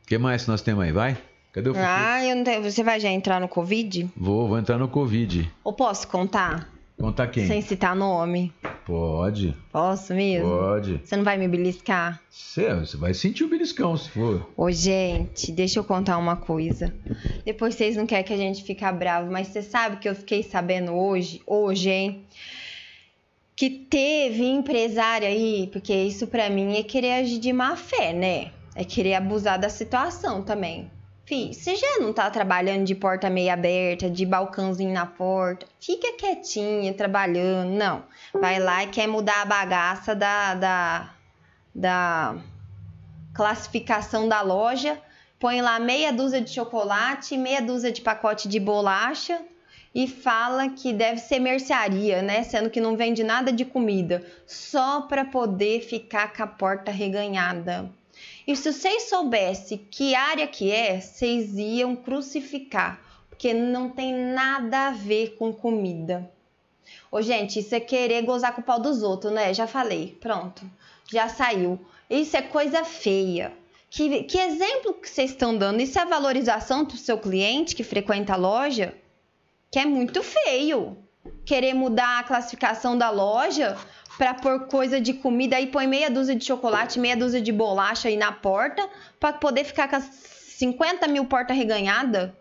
[SPEAKER 3] O que mais nós temos aí? Vai? Cadê o
[SPEAKER 5] Ah, eu não tenho... você vai já entrar no Covid?
[SPEAKER 3] Vou, vou entrar no Covid.
[SPEAKER 5] Ou posso contar?
[SPEAKER 3] Contar quem?
[SPEAKER 5] Sem citar nome.
[SPEAKER 3] Pode.
[SPEAKER 5] Posso mesmo?
[SPEAKER 3] Pode.
[SPEAKER 5] Você não vai me beliscar?
[SPEAKER 3] Você, você vai sentir o beliscão se for.
[SPEAKER 5] Ô, gente, deixa eu contar uma coisa. Depois vocês não querem que a gente fique bravo, mas você sabe que eu fiquei sabendo hoje, hoje, hein? Que teve empresário aí, porque isso para mim é querer agir de má fé, né? É querer abusar da situação também. Fih, você já não tá trabalhando de porta meia aberta, de balcãozinho na porta? Fica quietinha, trabalhando. Não. Vai lá e quer mudar a bagaça da, da, da classificação da loja. Põe lá meia dúzia de chocolate, meia dúzia de pacote de bolacha e fala que deve ser mercearia, né? Sendo que não vende nada de comida, só para poder ficar com a porta reganhada. E se vocês soubessem que área que é, vocês iam crucificar, porque não tem nada a ver com comida. Ô, gente, isso é querer gozar com o pau dos outros, né? Já falei, pronto, já saiu. Isso é coisa feia. Que, que exemplo que vocês estão dando? Isso é valorização do seu cliente que frequenta a loja? Que é muito feio. Querer mudar a classificação da loja para pôr coisa de comida aí põe meia dúzia de chocolate, meia dúzia de bolacha aí na porta para poder ficar com as 50 mil portas reganhada.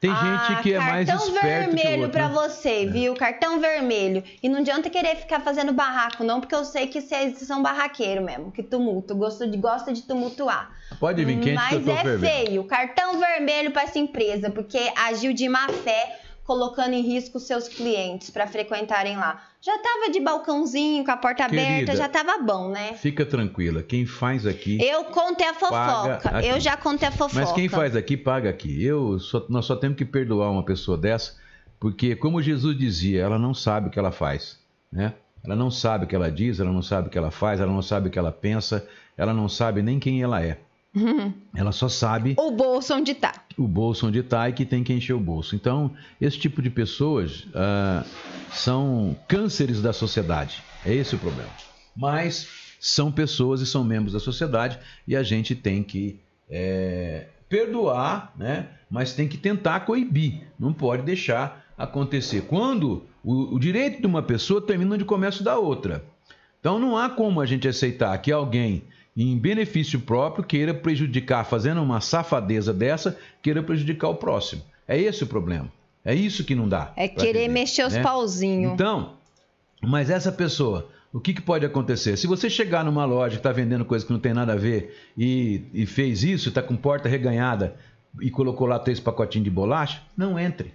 [SPEAKER 3] Tem ah, gente que é mais esperto
[SPEAKER 5] Cartão vermelho
[SPEAKER 3] para
[SPEAKER 5] né? você, é. viu? Cartão vermelho. E não adianta querer ficar fazendo barraco, não, porque eu sei que vocês são barraqueiro mesmo, que tumulto, gosta de, gosta de tumultuar.
[SPEAKER 3] Pode vir quente
[SPEAKER 5] Mas
[SPEAKER 3] que eu tô
[SPEAKER 5] é feio. Cartão vermelho para essa empresa, porque agiu de má fé colocando em risco seus clientes para frequentarem lá. Já tava de balcãozinho, com a porta Querida, aberta, já tava bom, né?
[SPEAKER 3] Fica tranquila, quem faz aqui.
[SPEAKER 5] Eu contei a fofoca. Eu já contei a fofoca.
[SPEAKER 3] Mas quem faz aqui, paga aqui. Eu só, nós só temos que perdoar uma pessoa dessa, porque, como Jesus dizia, ela não sabe o que ela faz, né? Ela não sabe o que ela diz, ela não sabe o que ela faz, ela não sabe o que ela pensa, ela não sabe nem quem ela é.
[SPEAKER 5] Uhum.
[SPEAKER 3] Ela só sabe
[SPEAKER 5] O bolso onde tá.
[SPEAKER 3] o bolso onde está e que tem que encher o bolso. Então, esse tipo de pessoas ah, são cânceres da sociedade. É esse o problema. Mas são pessoas e são membros da sociedade e a gente tem que é, perdoar, né? mas tem que tentar coibir. Não pode deixar acontecer. Quando o, o direito de uma pessoa termina onde começa o da outra. Então não há como a gente aceitar que alguém, em benefício próprio, queira prejudicar, fazendo uma safadeza dessa, queira prejudicar o próximo. É esse o problema. É isso que não dá.
[SPEAKER 5] É querer
[SPEAKER 3] viver,
[SPEAKER 5] mexer os
[SPEAKER 3] né?
[SPEAKER 5] pauzinhos.
[SPEAKER 3] Então, mas essa pessoa, o que, que pode acontecer? Se você chegar numa loja que está vendendo coisa que não tem nada a ver e, e fez isso, está com porta reganhada e colocou lá três pacotinhos de bolacha, não entre.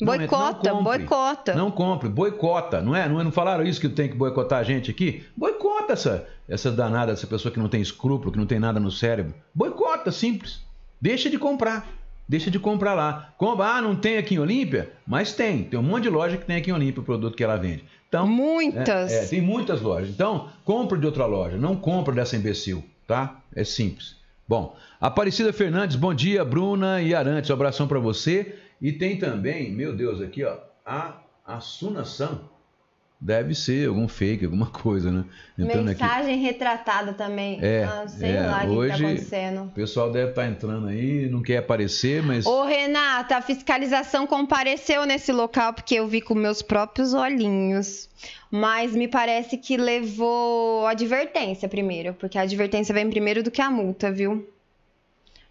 [SPEAKER 3] Não entre, não
[SPEAKER 5] Boicota, boicota.
[SPEAKER 3] Não compre, boicota, não é? Não, é- não falaram isso que tem que boicotar a gente aqui? Boicota essa, essa danada, essa pessoa que não tem escrúpulo, que não tem nada no cérebro. Boicota, simples. Deixa de comprar. Deixa de comprar lá. Compra, ah, não tem aqui em Olímpia? Mas tem. Tem um monte de loja que tem aqui em Olímpia o produto que ela vende. Então,
[SPEAKER 5] Muitas.
[SPEAKER 3] é, é, tem muitas lojas. Então, compre de outra loja. Não compre dessa imbecil, tá? É simples. Bom, Aparecida Fernandes, bom dia, Bruna e Arantes. Um abração para você. E tem também, meu Deus, aqui, ó, a Assunação. Deve ser algum fake, alguma coisa, né? Entrando aqui.
[SPEAKER 5] Mensagem retratada também.
[SPEAKER 3] É,
[SPEAKER 5] ah, sei
[SPEAKER 3] é,
[SPEAKER 5] lá o que, que
[SPEAKER 3] hoje-
[SPEAKER 5] tá acontecendo.
[SPEAKER 3] O pessoal deve estar entrando aí, não quer aparecer, mas.
[SPEAKER 5] Ô, Renata, a fiscalização compareceu nesse local porque eu vi com meus próprios olhinhos. Mas me parece que levou advertência primeiro, porque a advertência vem primeiro do que a multa, viu?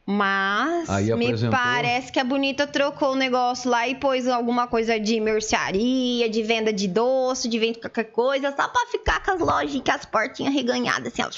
[SPEAKER 5] Mas me parece que a Bonita trocou o negócio lá e pôs alguma coisa de mercearia, de venda de doce, de venda de qualquer coisa, só pra ficar com as lojinhas, com as portinhas reganhadas, assim, ó.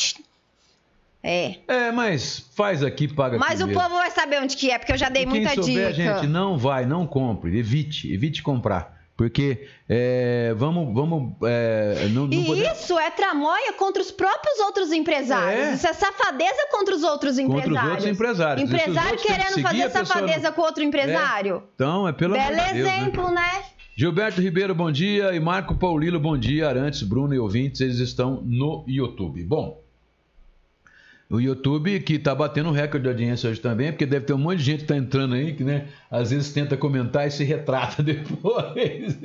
[SPEAKER 5] É.
[SPEAKER 3] É, mas faz aqui, paga
[SPEAKER 5] Mas o povo vai saber onde que é, porque eu já dei
[SPEAKER 3] E quem
[SPEAKER 5] muita
[SPEAKER 3] souber,
[SPEAKER 5] dica.
[SPEAKER 3] gente, não vai, não compre, evite, evite comprar. Porque é, vamos, vamos, é, não, não
[SPEAKER 5] E
[SPEAKER 3] podemos-
[SPEAKER 5] isso é tramóia contra os próprios outros empresários.
[SPEAKER 3] É.
[SPEAKER 5] Isso é safadeza contra os outros
[SPEAKER 3] contra
[SPEAKER 5] empresários.
[SPEAKER 3] os outros empresários.
[SPEAKER 5] Empresário
[SPEAKER 3] que
[SPEAKER 5] querendo fazer safadeza com outro empresário.
[SPEAKER 3] Então, é pelo
[SPEAKER 5] Belo
[SPEAKER 3] de Deus, né?
[SPEAKER 5] exemplo, né?
[SPEAKER 3] Gilberto Ribeiro, bom dia. E Marco Paulino, bom dia. Arantes, Bruno e ouvintes, eles estão no YouTube. Bom, o YouTube que está batendo recorde de audiência hoje também, porque deve ter um monte de gente que está entrando aí, que né, às vezes tenta comentar e se retrata depois.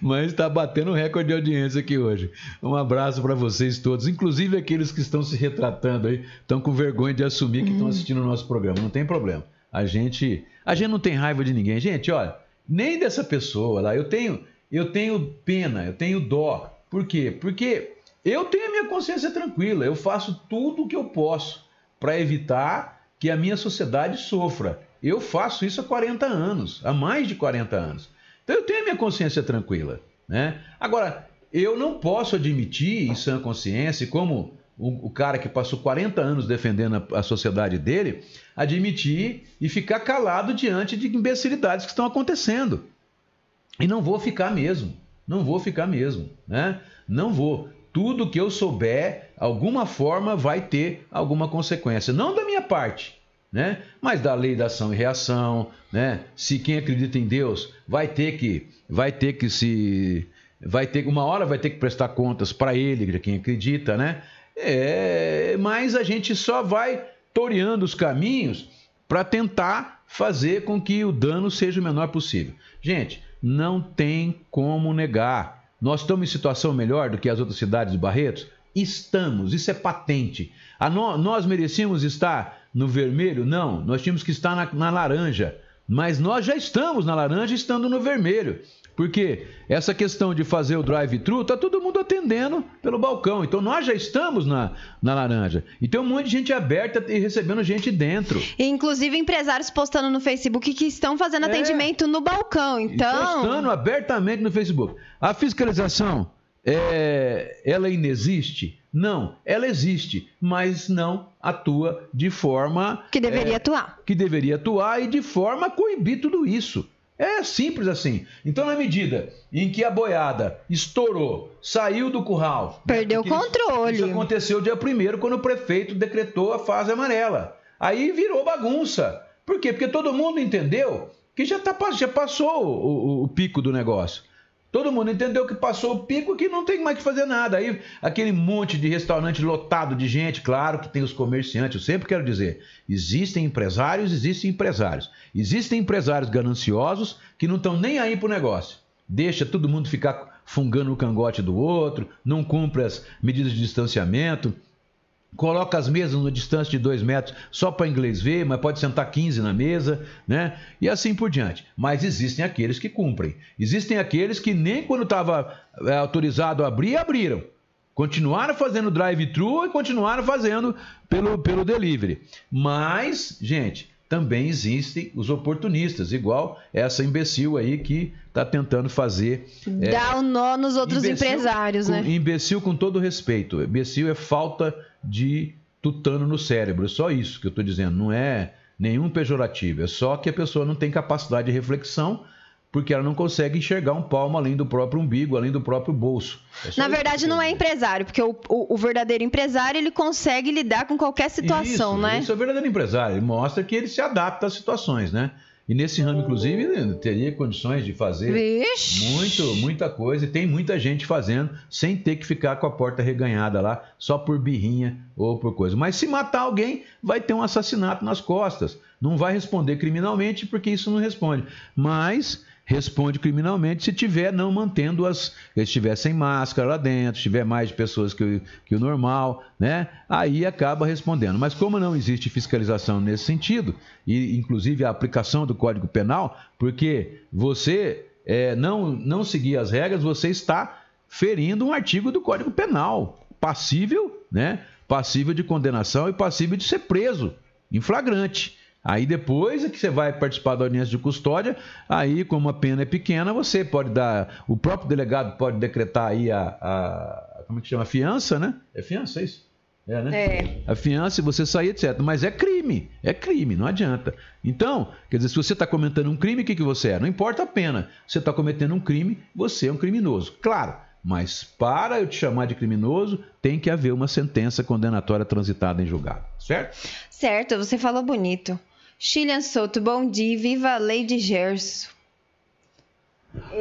[SPEAKER 3] Mas está batendo recorde de audiência aqui hoje. Um abraço para vocês todos, inclusive aqueles que estão se retratando aí, estão com vergonha de assumir que estão assistindo o nosso programa. Não tem problema. A gente, a gente não tem raiva de ninguém. Gente, olha, nem dessa pessoa lá. Eu tenho, eu tenho pena, eu tenho dó. Por quê? Porque eu tenho a minha consciência tranquila. Eu faço tudo o que eu posso para evitar que a minha sociedade sofra. Eu faço isso há 40 anos, há mais de 40 anos. Então eu tenho a minha consciência tranquila. Né? Agora, eu não posso admitir em sã consciência, como o, cara que passou 40 anos defendendo a sociedade dele, admitir e ficar calado diante de imbecilidades que estão acontecendo. E não vou ficar mesmo. Não vou ficar mesmo, né? Não vou. Tudo que eu souber, alguma forma vai ter alguma consequência. Não da minha parte, né? Mas da lei da ação e reação, né? Se quem acredita em Deus vai ter que, vai ter que se, vai ter uma hora vai ter que prestar contas para ele, quem acredita, né? É, mas a gente só vai toreando os caminhos para tentar fazer com que o dano seja o menor possível. Gente, não tem como negar. Nós estamos em situação melhor do que as outras cidades de Barretos? Estamos, isso é patente. No- nós merecíamos estar no vermelho? Não, nós tínhamos que estar na, na laranja. Mas nós já estamos na laranja estando no vermelho. Porque essa questão de fazer o drive-thru, está todo mundo atendendo pelo balcão. Então nós já estamos na, na laranja. E tem um monte de gente aberta e recebendo gente dentro.
[SPEAKER 5] E, inclusive, empresários postando no Facebook que estão fazendo
[SPEAKER 3] É.
[SPEAKER 5] atendimento no balcão.
[SPEAKER 3] E
[SPEAKER 5] Então,
[SPEAKER 3] postando abertamente no Facebook. A fiscalização, é, ela inexiste? Não, ela existe, mas não atua de forma
[SPEAKER 5] que deveria atuar.
[SPEAKER 3] que deveria atuar e de forma a coibir tudo isso. É simples assim. Então, na medida em que a boiada estourou, saiu do curral.
[SPEAKER 5] Perdeu o controle.
[SPEAKER 3] Isso aconteceu dia 1 quando o prefeito decretou a fase amarela. Aí virou bagunça. Por quê? Porque todo mundo entendeu que já, tá, já passou o, o- o pico do negócio. Todo mundo entendeu que passou o pico que não tem mais que fazer nada. Aí aquele monte de restaurante lotado de gente, claro que tem os comerciantes. Eu sempre quero dizer, existem empresários, existem empresários. Existem empresários gananciosos que não estão nem aí pro negócio. Deixa todo mundo ficar fungando o cangote do outro, não cumpre as medidas de distanciamento coloca as mesas numa distância de dois metros só para inglês ver, mas pode sentar 15 na mesa, né? E assim por diante. Mas existem aqueles que cumprem. Existem aqueles que nem quando estava é, autorizado a abrir, abriram. Continuaram fazendo drive-thru e continuaram fazendo pelo, pelo delivery. Mas, gente, também existem os oportunistas, igual essa imbecil aí que está tentando fazer.
[SPEAKER 5] Dá é, um nó nos outros empresários,
[SPEAKER 3] com,
[SPEAKER 5] né?
[SPEAKER 3] Imbecil com todo respeito. Imbecil é falta de tutano no cérebro. É só isso que eu estou dizendo. Não é nenhum pejorativo. É só que a pessoa não tem capacidade de reflexão porque ela não consegue enxergar um palmo além do próprio umbigo, além do próprio bolso.
[SPEAKER 5] É Na verdade, não é empresário, porque o, o, o, verdadeiro empresário ele consegue lidar com qualquer situação,
[SPEAKER 3] isso,
[SPEAKER 5] né?
[SPEAKER 3] Isso é o verdadeiro empresário. Ele mostra que ele se adapta às situações, né? E nesse ramo, inclusive, teria condições de fazer muito, muita coisa. E tem muita gente fazendo sem ter que ficar com a porta reganhada lá, só por birrinha ou por coisa. Mas se matar alguém, vai ter um assassinato nas costas. Não vai responder criminalmente, porque isso não responde. Mas responde criminalmente se tiver não mantendo as. Estiver sem máscara lá dentro, tiver mais pessoas que, que o normal, né? Aí acaba respondendo. Mas como não existe fiscalização nesse sentido, e inclusive a aplicação do Código Penal, porque você é, não, não seguir as regras, você está ferindo um artigo do Código Penal, passível, né? Passível de condenação e passível de ser preso em flagrante. Aí depois é que você vai participar da audiência de custódia, aí como a pena é pequena, você pode dar, o próprio delegado pode decretar aí a, a como é que chama, a fiança, né? É fiança, é isso? É, né? É. A fiança e você sair, etc. Mas é crime, é crime, não adianta. Então, quer dizer, se você está cometendo um crime, o que, que você é? Não importa a pena. Você está cometendo um crime, você é um criminoso. Claro, mas para eu te chamar de criminoso, tem que haver uma sentença condenatória transitada em julgado, certo?
[SPEAKER 5] Certo, você falou bonito. Chilian Souto, bom dia. Viva a Lady Gerson.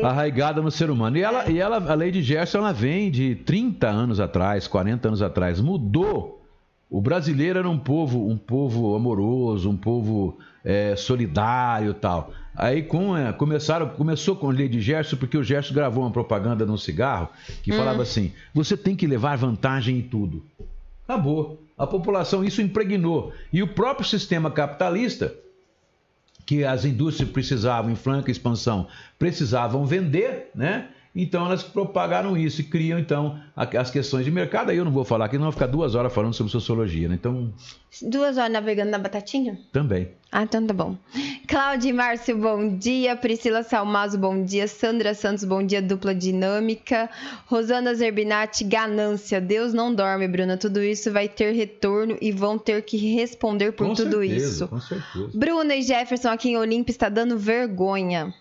[SPEAKER 3] Arraigada no ser humano. E, ela, e ela, a Lady Gerson, ela vem de 30 anos atrás, 40 anos atrás. Mudou. O brasileiro era um povo, um povo amoroso, um povo é, solidário tal. Aí com, é, começaram, começou com Lady Gerson, porque o Gerson gravou uma propaganda num cigarro que hum. falava assim: você tem que levar vantagem em tudo. Acabou. A população isso impregnou. E o próprio sistema capitalista, que as indústrias precisavam, em franca expansão, precisavam vender, né? Então elas propagaram isso e criam então as questões de mercado. Aí eu não vou falar aqui, não vou ficar duas horas falando sobre sociologia, né? Então.
[SPEAKER 5] Duas horas navegando na batatinha?
[SPEAKER 3] Também.
[SPEAKER 5] Ah, então tá bom. Cláudia Márcio, bom dia. Priscila Salmazo, bom dia. Sandra Santos, bom dia. Dupla dinâmica. Rosana Zerbinati, ganância. Deus não dorme, Bruna. Tudo isso vai ter retorno e vão ter que responder por
[SPEAKER 3] com
[SPEAKER 5] tudo
[SPEAKER 3] certeza,
[SPEAKER 5] isso.
[SPEAKER 3] Com certeza.
[SPEAKER 5] Bruna e Jefferson aqui em Olímpia está dando vergonha.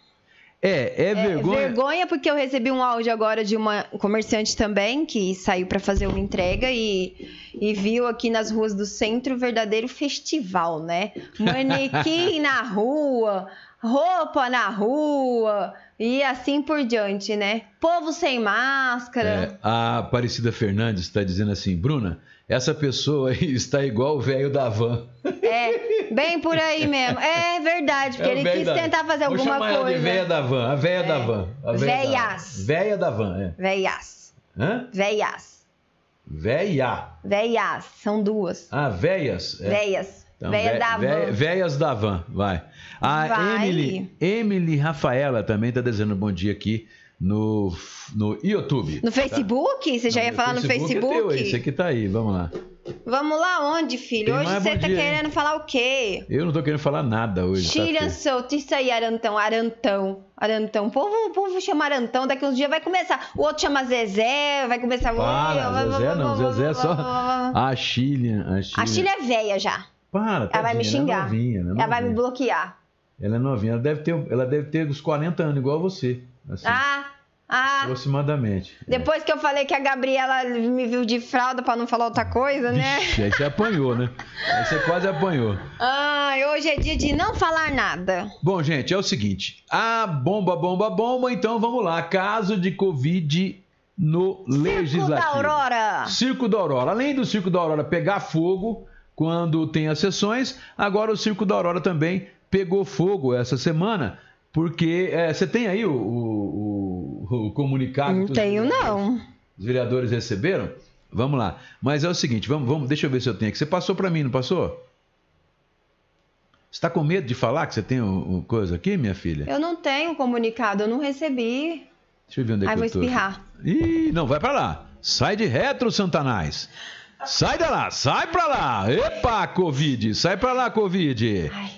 [SPEAKER 3] É, é vergonha.
[SPEAKER 5] É vergonha porque eu recebi um áudio agora de uma comerciante também que saiu para fazer uma entrega e, e viu aqui nas ruas do centro o verdadeiro festival, né? Manequim na rua, roupa na rua e assim por diante, né? Povo sem máscara.
[SPEAKER 3] É, a Aparecida Fernandes está dizendo assim, Bruna, essa pessoa aí está igual o velho da van.
[SPEAKER 5] É, bem por aí mesmo. É verdade, porque é ele quis tentar fazer Vou alguma
[SPEAKER 3] chamar
[SPEAKER 5] coisa.
[SPEAKER 3] Ela de velha da van, a velha é. da van.
[SPEAKER 5] Véias.
[SPEAKER 3] Velha da van, é.
[SPEAKER 5] Véias.
[SPEAKER 3] Hã?
[SPEAKER 5] Véias.
[SPEAKER 3] Véia.
[SPEAKER 5] Véias, são duas.
[SPEAKER 3] Ah, véias.
[SPEAKER 5] É. Véias. Então, Véia da van.
[SPEAKER 3] Véias da van, vai. A vai. Emily, Emily Rafaela também está dizendo bom dia aqui no, no YouTube.
[SPEAKER 5] No Facebook? Tá? Você já ia falar no Facebook? É teu,
[SPEAKER 3] esse aqui tá aí, vamos lá.
[SPEAKER 5] Vamos lá onde, filho? Tem hoje você tá dia, querendo hein? falar o quê?
[SPEAKER 3] Eu não tô querendo falar nada hoje.
[SPEAKER 5] Tira
[SPEAKER 3] tá
[SPEAKER 5] solto, isso aí, Arantão, Arantão, Arantão. O povo, o povo chama Arantão, daqui uns dias vai começar. O outro chama Zezé, vai começar...
[SPEAKER 3] Para, Zezé não, Zezé é só a Chilian.
[SPEAKER 5] A Chilian é velha já.
[SPEAKER 3] Para,
[SPEAKER 5] Ela vai me xingar. Ela, é novinha, ela, é ela vai me bloquear.
[SPEAKER 3] Ela é novinha, ela deve ter, ela deve ter uns 40 anos, igual você.
[SPEAKER 5] Assim. Ah, Ah,
[SPEAKER 3] Aproximadamente.
[SPEAKER 5] depois que eu falei que a Gabriela me viu de fralda pra não falar outra coisa, né?
[SPEAKER 3] Vixe, aí você apanhou, né? Aí você quase apanhou.
[SPEAKER 5] Ai, hoje é dia de não falar nada.
[SPEAKER 3] Bom, gente, é o seguinte. A bomba, bomba, bomba. Então vamos lá. Caso de Covid no
[SPEAKER 5] Circo
[SPEAKER 3] Legislativo.
[SPEAKER 5] da Aurora.
[SPEAKER 3] Circo da Aurora. Além do Circo da Aurora pegar fogo quando tem as sessões, agora o Circo da Aurora também pegou fogo essa semana. Porque é, você tem aí o, o- o- o comunicado
[SPEAKER 5] Não
[SPEAKER 3] os
[SPEAKER 5] tenho, não.
[SPEAKER 3] Os vereadores receberam? Vamos lá. Mas é o seguinte, vamos, vamos, deixa eu ver se eu tenho aqui. Você passou para mim, não passou? Você está com medo de falar que você tem o, o coisa aqui, minha filha?
[SPEAKER 5] Eu não tenho comunicado, eu não recebi.
[SPEAKER 3] Deixa eu ver onde é
[SPEAKER 5] Ai,
[SPEAKER 3] que
[SPEAKER 5] vou
[SPEAKER 3] eu tô.
[SPEAKER 5] espirrar.
[SPEAKER 3] Ih, não, vai pra lá. Sai de retro, Santanás. Sai da lá, sai pra lá. Epa, Covid. Sai pra lá, Covid.
[SPEAKER 5] Ai,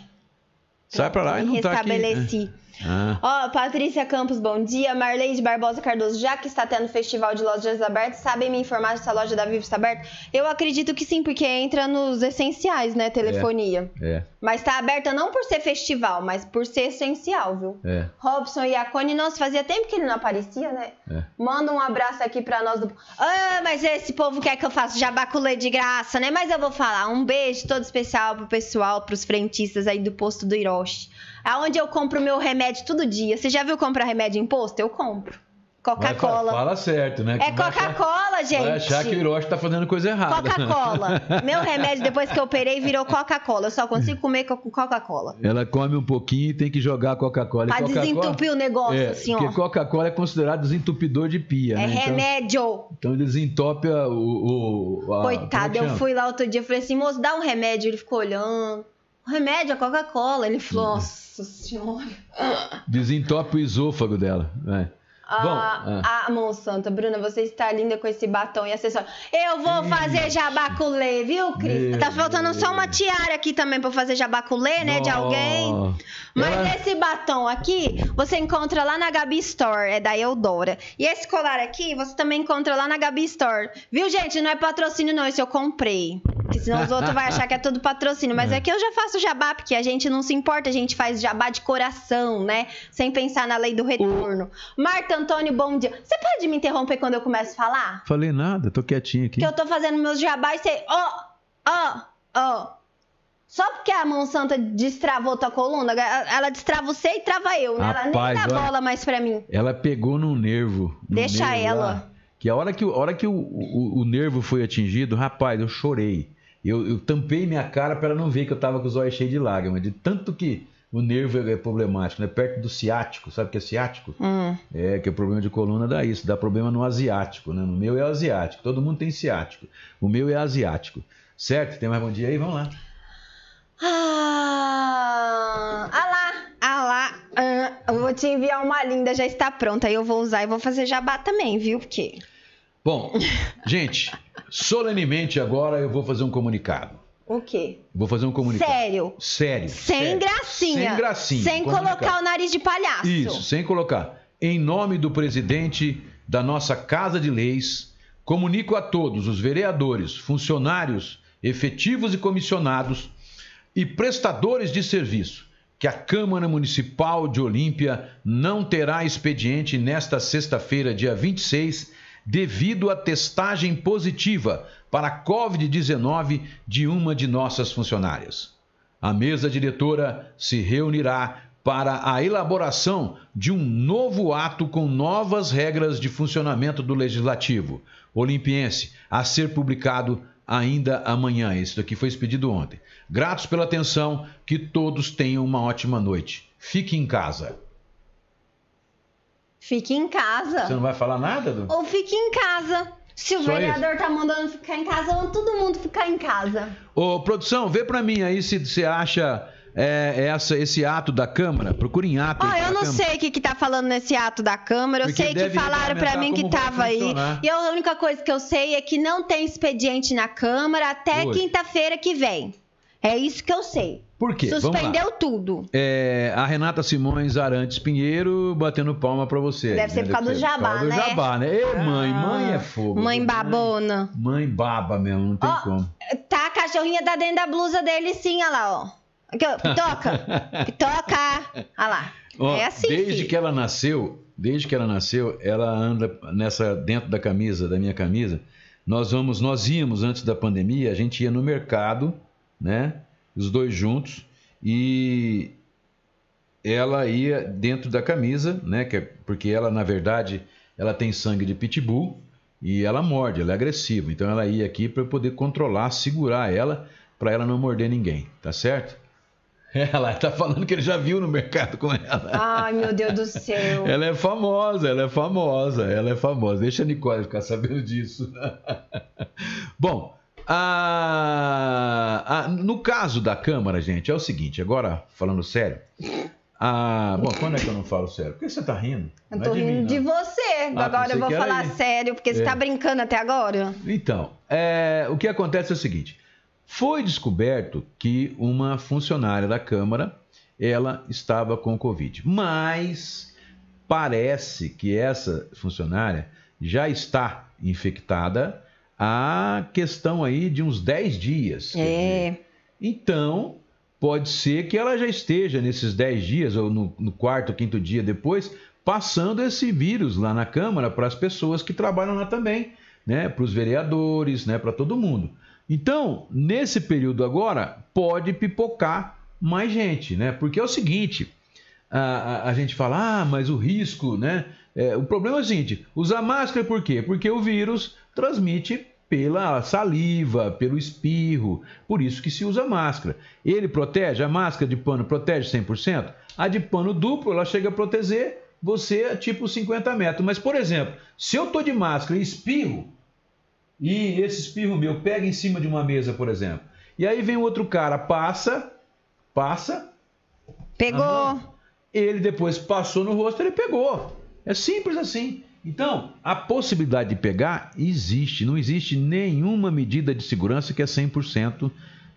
[SPEAKER 3] Sai pra lá e não tá aqui.
[SPEAKER 5] restabeleci.
[SPEAKER 3] Ah,
[SPEAKER 5] Ó, Patrícia Campos, bom dia. Marley de Barbosa Cardoso, já que está tendo festival de lojas abertas, sabem me informar se a loja da Vivo está aberta? Eu acredito que sim, porque entra nos essenciais, né? Telefonia.
[SPEAKER 3] é,
[SPEAKER 5] Mas tá aberta não por ser festival, mas por ser essencial, viu?
[SPEAKER 3] é,
[SPEAKER 5] Robson e a Cone, nossa, fazia tempo que ele não aparecia, né?
[SPEAKER 3] é.
[SPEAKER 5] Manda um abraço aqui pra nós do. Ah, mas esse povo quer que eu faça jabaculê de graça, né? Mas eu vou falar. Um beijo todo especial pro pessoal, pros frentistas aí do posto do Hiroshi. Aonde eu compro meu remédio todo dia. Você já viu comprar remédio em posto? Eu compro. Coca-Cola.
[SPEAKER 3] Fala certo, né?
[SPEAKER 5] É Coca-Cola, gente.
[SPEAKER 3] Vai achar que o Hiroshi tá fazendo coisa errada.
[SPEAKER 5] Coca-Cola. Meu remédio, depois que eu operei, virou Coca-Cola. Eu só consigo comer com Coca-Cola.
[SPEAKER 3] Ela come um pouquinho e tem que jogar Coca-Cola. E
[SPEAKER 5] Pra
[SPEAKER 3] Coca-Cola-
[SPEAKER 5] desentupir o negócio,
[SPEAKER 3] É,
[SPEAKER 5] assim,
[SPEAKER 3] porque
[SPEAKER 5] ó.
[SPEAKER 3] Coca-Cola é considerado desentupidor de pia,
[SPEAKER 5] É
[SPEAKER 3] né? Então-
[SPEAKER 5] remédio.
[SPEAKER 3] Então, desentope a- o. o a- é
[SPEAKER 5] Coitado, eu fui lá outro dia e falei assim, moço, dá um remédio. Ele ficou olhando. O remédio é Coca-Cola. Ele falou,
[SPEAKER 3] Hum.
[SPEAKER 5] nossa senhora.
[SPEAKER 3] Desentope o esôfago dela. né? Bom,
[SPEAKER 5] Ah, ah, Monsanto, Bruna, você está linda com esse batom e acessório. Eu vou fazer jabaculê, viu, Cris? Tá faltando só uma tiara aqui também pra eu fazer jabaculê, né, de alguém. Mas
[SPEAKER 3] Ela-
[SPEAKER 5] esse batom aqui, você encontra lá na Gabi Store, é da Eudora. E esse colar aqui, você também encontra lá na Gabi Store. Viu, gente? Não é patrocínio, não. Esse eu comprei. Porque senão os outros vão achar que é tudo patrocínio. Mas é. que eu já faço jabá, porque a gente não se importa, a gente faz jabá de coração, né? Sem pensar na lei do retorno. Marta Antônio, bom dia. Você pode me interromper quando eu começo a falar?
[SPEAKER 3] Falei nada, tô quietinho aqui.
[SPEAKER 5] Que eu tô fazendo meus jabá e você. Ó, ó, ó. Só porque a mão santa destravou tua coluna, ela destrava você e trava eu, né? ela
[SPEAKER 3] Rapaz,
[SPEAKER 5] nem dá bola mais pra mim.
[SPEAKER 3] Ela pegou no nervo. no
[SPEAKER 5] Deixa
[SPEAKER 3] nervo
[SPEAKER 5] ela.
[SPEAKER 3] lá, que a hora que, o- a hora que o, o, o nervo foi atingido, rapaz, eu chorei. Eu, eu tampei minha cara para ela não ver que eu tava com os olhos cheios de lágrimas. De tanto que o nervo é problemático, né? Perto do ciático, sabe o que é ciático?
[SPEAKER 5] Hum.
[SPEAKER 3] É, que o problema de coluna dá isso, dá problema no asiático, né? No meu é asiático, todo mundo tem ciático. O meu é asiático. Certo? Tem mais bom dia aí? Vamos lá.
[SPEAKER 5] Ah, ah lá, ah lá. ah, eu vou te enviar uma linda, já está pronta. Aí eu vou usar e vou fazer jabá também, viu? Porque.
[SPEAKER 3] Bom, gente, solenemente agora eu vou fazer um comunicado.
[SPEAKER 5] O quê?
[SPEAKER 3] Vou fazer um comunicado.
[SPEAKER 5] Sério.
[SPEAKER 3] Sério.
[SPEAKER 5] Sem
[SPEAKER 3] sério.
[SPEAKER 5] gracinha.
[SPEAKER 3] Sem gracinha.
[SPEAKER 5] Sem colocar o nariz de palhaço.
[SPEAKER 3] Isso, sem colocar. Em nome do presidente da nossa Casa de Leis, comunico a todos os vereadores, funcionários, efetivos e comissionados e prestadores de serviço que a Câmara Municipal de Olímpia não terá expediente nesta sexta-feira, dia 26, devido à testagem positiva para a Covid-19 de uma de nossas funcionárias. A mesa diretora se reunirá para a elaboração de um novo ato com novas regras de funcionamento do Legislativo Olimpiense, a ser publicado ainda amanhã. Isso aqui foi expedido ontem. Gratos pela atenção, que todos tenham uma ótima noite. Fique em casa.
[SPEAKER 5] Fique em casa.
[SPEAKER 3] Você não vai falar nada, Du?
[SPEAKER 5] Ou fique em casa. Se o
[SPEAKER 3] Só
[SPEAKER 5] vereador tá mandando ficar em casa, vamos todo mundo ficar em casa.
[SPEAKER 3] Ô, produção, vê pra mim aí se você acha é, essa, esse ato da Câmara. Procure em ato. Aí
[SPEAKER 5] eu não
[SPEAKER 3] Câmara.
[SPEAKER 5] sei o que, que tá falando nesse ato da Câmara. Eu
[SPEAKER 3] Porque
[SPEAKER 5] sei que falaram
[SPEAKER 3] regulamentar
[SPEAKER 5] mim que tava aí. E a única coisa que eu sei é que não tem expediente na Câmara até quinta-feira que vem. É isso que eu sei.
[SPEAKER 3] Por quê?
[SPEAKER 5] Suspendeu tudo.
[SPEAKER 3] É, a Renata Simões Arantes Pinheiro batendo palma pra você.
[SPEAKER 5] Deve ser por causa do
[SPEAKER 3] ser
[SPEAKER 5] jabá, né?
[SPEAKER 3] do jabá, né? Mãe, mãe é fogo.
[SPEAKER 5] Mãe babona.
[SPEAKER 3] Mãe baba mesmo, não tem
[SPEAKER 5] Ó,
[SPEAKER 3] como.
[SPEAKER 5] Tá, a cachorrinha tá dentro da blusa dele sim, olha lá, ó. Aqui, ó. Pitoca. Pitoca. Olha lá.
[SPEAKER 3] Ó,
[SPEAKER 5] é assim,
[SPEAKER 3] desde
[SPEAKER 5] filho.
[SPEAKER 3] que ela nasceu, desde que ela nasceu, ela anda nessa dentro da camisa, da minha camisa. Nós vamos, nós íamos antes da pandemia, a gente ia no mercado, né? Os dois juntos e ela ia dentro da camisa, né? É, porque ela, na verdade, ela tem sangue de pitbull e ela morde, ela é agressiva. Então ela ia aqui para poder controlar, segurar ela, para ela não morder ninguém, tá certo? Ela tá falando que ele já viu no mercado com ela.
[SPEAKER 5] Ai, meu Deus do céu.
[SPEAKER 3] Ela é famosa, ela é famosa, ela é famosa. Deixa a Nicole ficar sabendo disso. Bom, a, a, no caso da Câmara, gente, é o seguinte, agora falando sério. A, bom, quando é que eu não falo sério? Por que você tá rindo?
[SPEAKER 5] Eu tô é de rindo mim, de você. Ah, agora eu vou falar sério, porque você é. tá brincando até agora.
[SPEAKER 3] Então, é, o que acontece é o seguinte. Foi descoberto que uma funcionária da Câmara ela estava com Covid, mas parece que essa funcionária já está infectada há questão aí de uns 10 dias.
[SPEAKER 5] É.
[SPEAKER 3] Então, pode ser que ela já esteja nesses 10 dias, ou no, no quarto, quinto dia depois, passando esse vírus lá na Câmara para as pessoas que trabalham lá também, né? Para os vereadores, né? Para todo mundo. Então, nesse período agora, pode pipocar mais gente, né? Porque é o seguinte, a, a, a gente fala, ah, mas o risco, né? É, o problema é o seguinte, usar máscara por quê? Porque o vírus transmite pela saliva, pelo espirro, por isso que se usa máscara. Ele protege, a máscara de pano protege 100%? A de pano duplo, ela chega a proteger você a tipo 50 metros. Mas, por exemplo, se eu estou de máscara e espirro, e esse espirro meu pega em cima de uma mesa, por exemplo. E aí vem outro cara, passa, passa.
[SPEAKER 5] Pegou.
[SPEAKER 3] Ele depois passou no rosto, ele pegou. É simples assim. Então, a possibilidade de pegar existe. Não existe nenhuma medida de segurança que é 100%,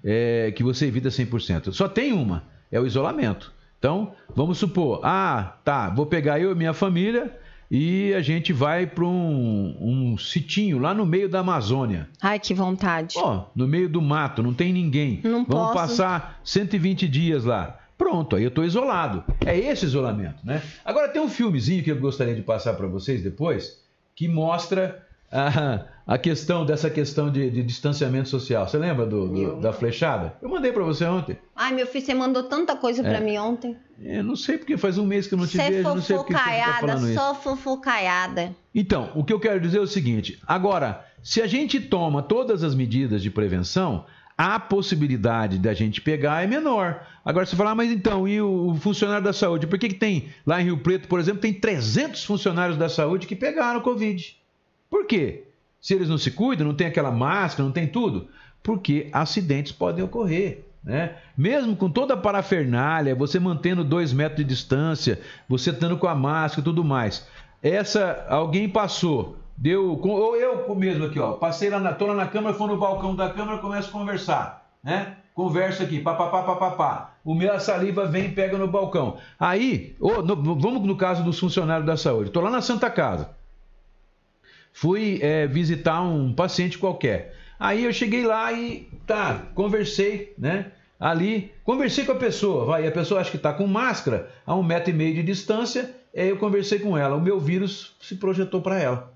[SPEAKER 3] é, que você evita 100%. Só tem uma, é o isolamento. Então, vamos supor, ah, tá, vou pegar eu e minha família, e a gente vai para um, um sitinho lá no meio da Amazônia.
[SPEAKER 5] Ai, que vontade.
[SPEAKER 3] Ó, no meio do mato, não tem ninguém.
[SPEAKER 5] Não
[SPEAKER 3] Vamos
[SPEAKER 5] posso.
[SPEAKER 3] passar 120 dias lá. Pronto, aí eu estou isolado. É esse isolamento, né? Agora tem um filmezinho que eu gostaria de passar para vocês depois, que mostra a, a questão dessa questão de, de distanciamento social. Você lembra do, do da flechada? Eu mandei para você ontem.
[SPEAKER 5] Ai, meu filho, você mandou tanta coisa para é. mim ontem.
[SPEAKER 3] Eu não sei porque faz um mês que eu não te cê vejo. Não sei porque você tá falando
[SPEAKER 5] só fofocaiada.
[SPEAKER 3] Então, o que eu quero dizer é o seguinte. Agora, se a gente toma todas as medidas de prevenção, a possibilidade da gente pegar é menor. Agora você fala, ah, mas então, e o funcionário da saúde? Por que, que tem, lá em Rio Preto, por exemplo, tem 300 funcionários da saúde que pegaram Covid? Por quê? Se eles não se cuidam, não tem aquela máscara, não tem tudo? Porque acidentes podem ocorrer. Né? Mesmo com toda a parafernália, você mantendo dois metros de distância, você estando com a máscara e tudo mais. Essa, alguém passou, deu, ou eu mesmo aqui, ó, passei lá na, tô lá na câmara, fui no balcão da câmara, começo a conversar, né? Conversa aqui, papapá, papapá. O meu saliva vem e pega no balcão. Aí, ou, no, vamos no caso dos funcionários da saúde. Tô lá na Santa Casa fui é, visitar um paciente qualquer. Aí eu cheguei lá e tá, conversei, né? Ali, conversei com a pessoa, vai, a pessoa acha que está com máscara a um metro e meio de distância, aí eu conversei com ela, o meu vírus se projetou para ela,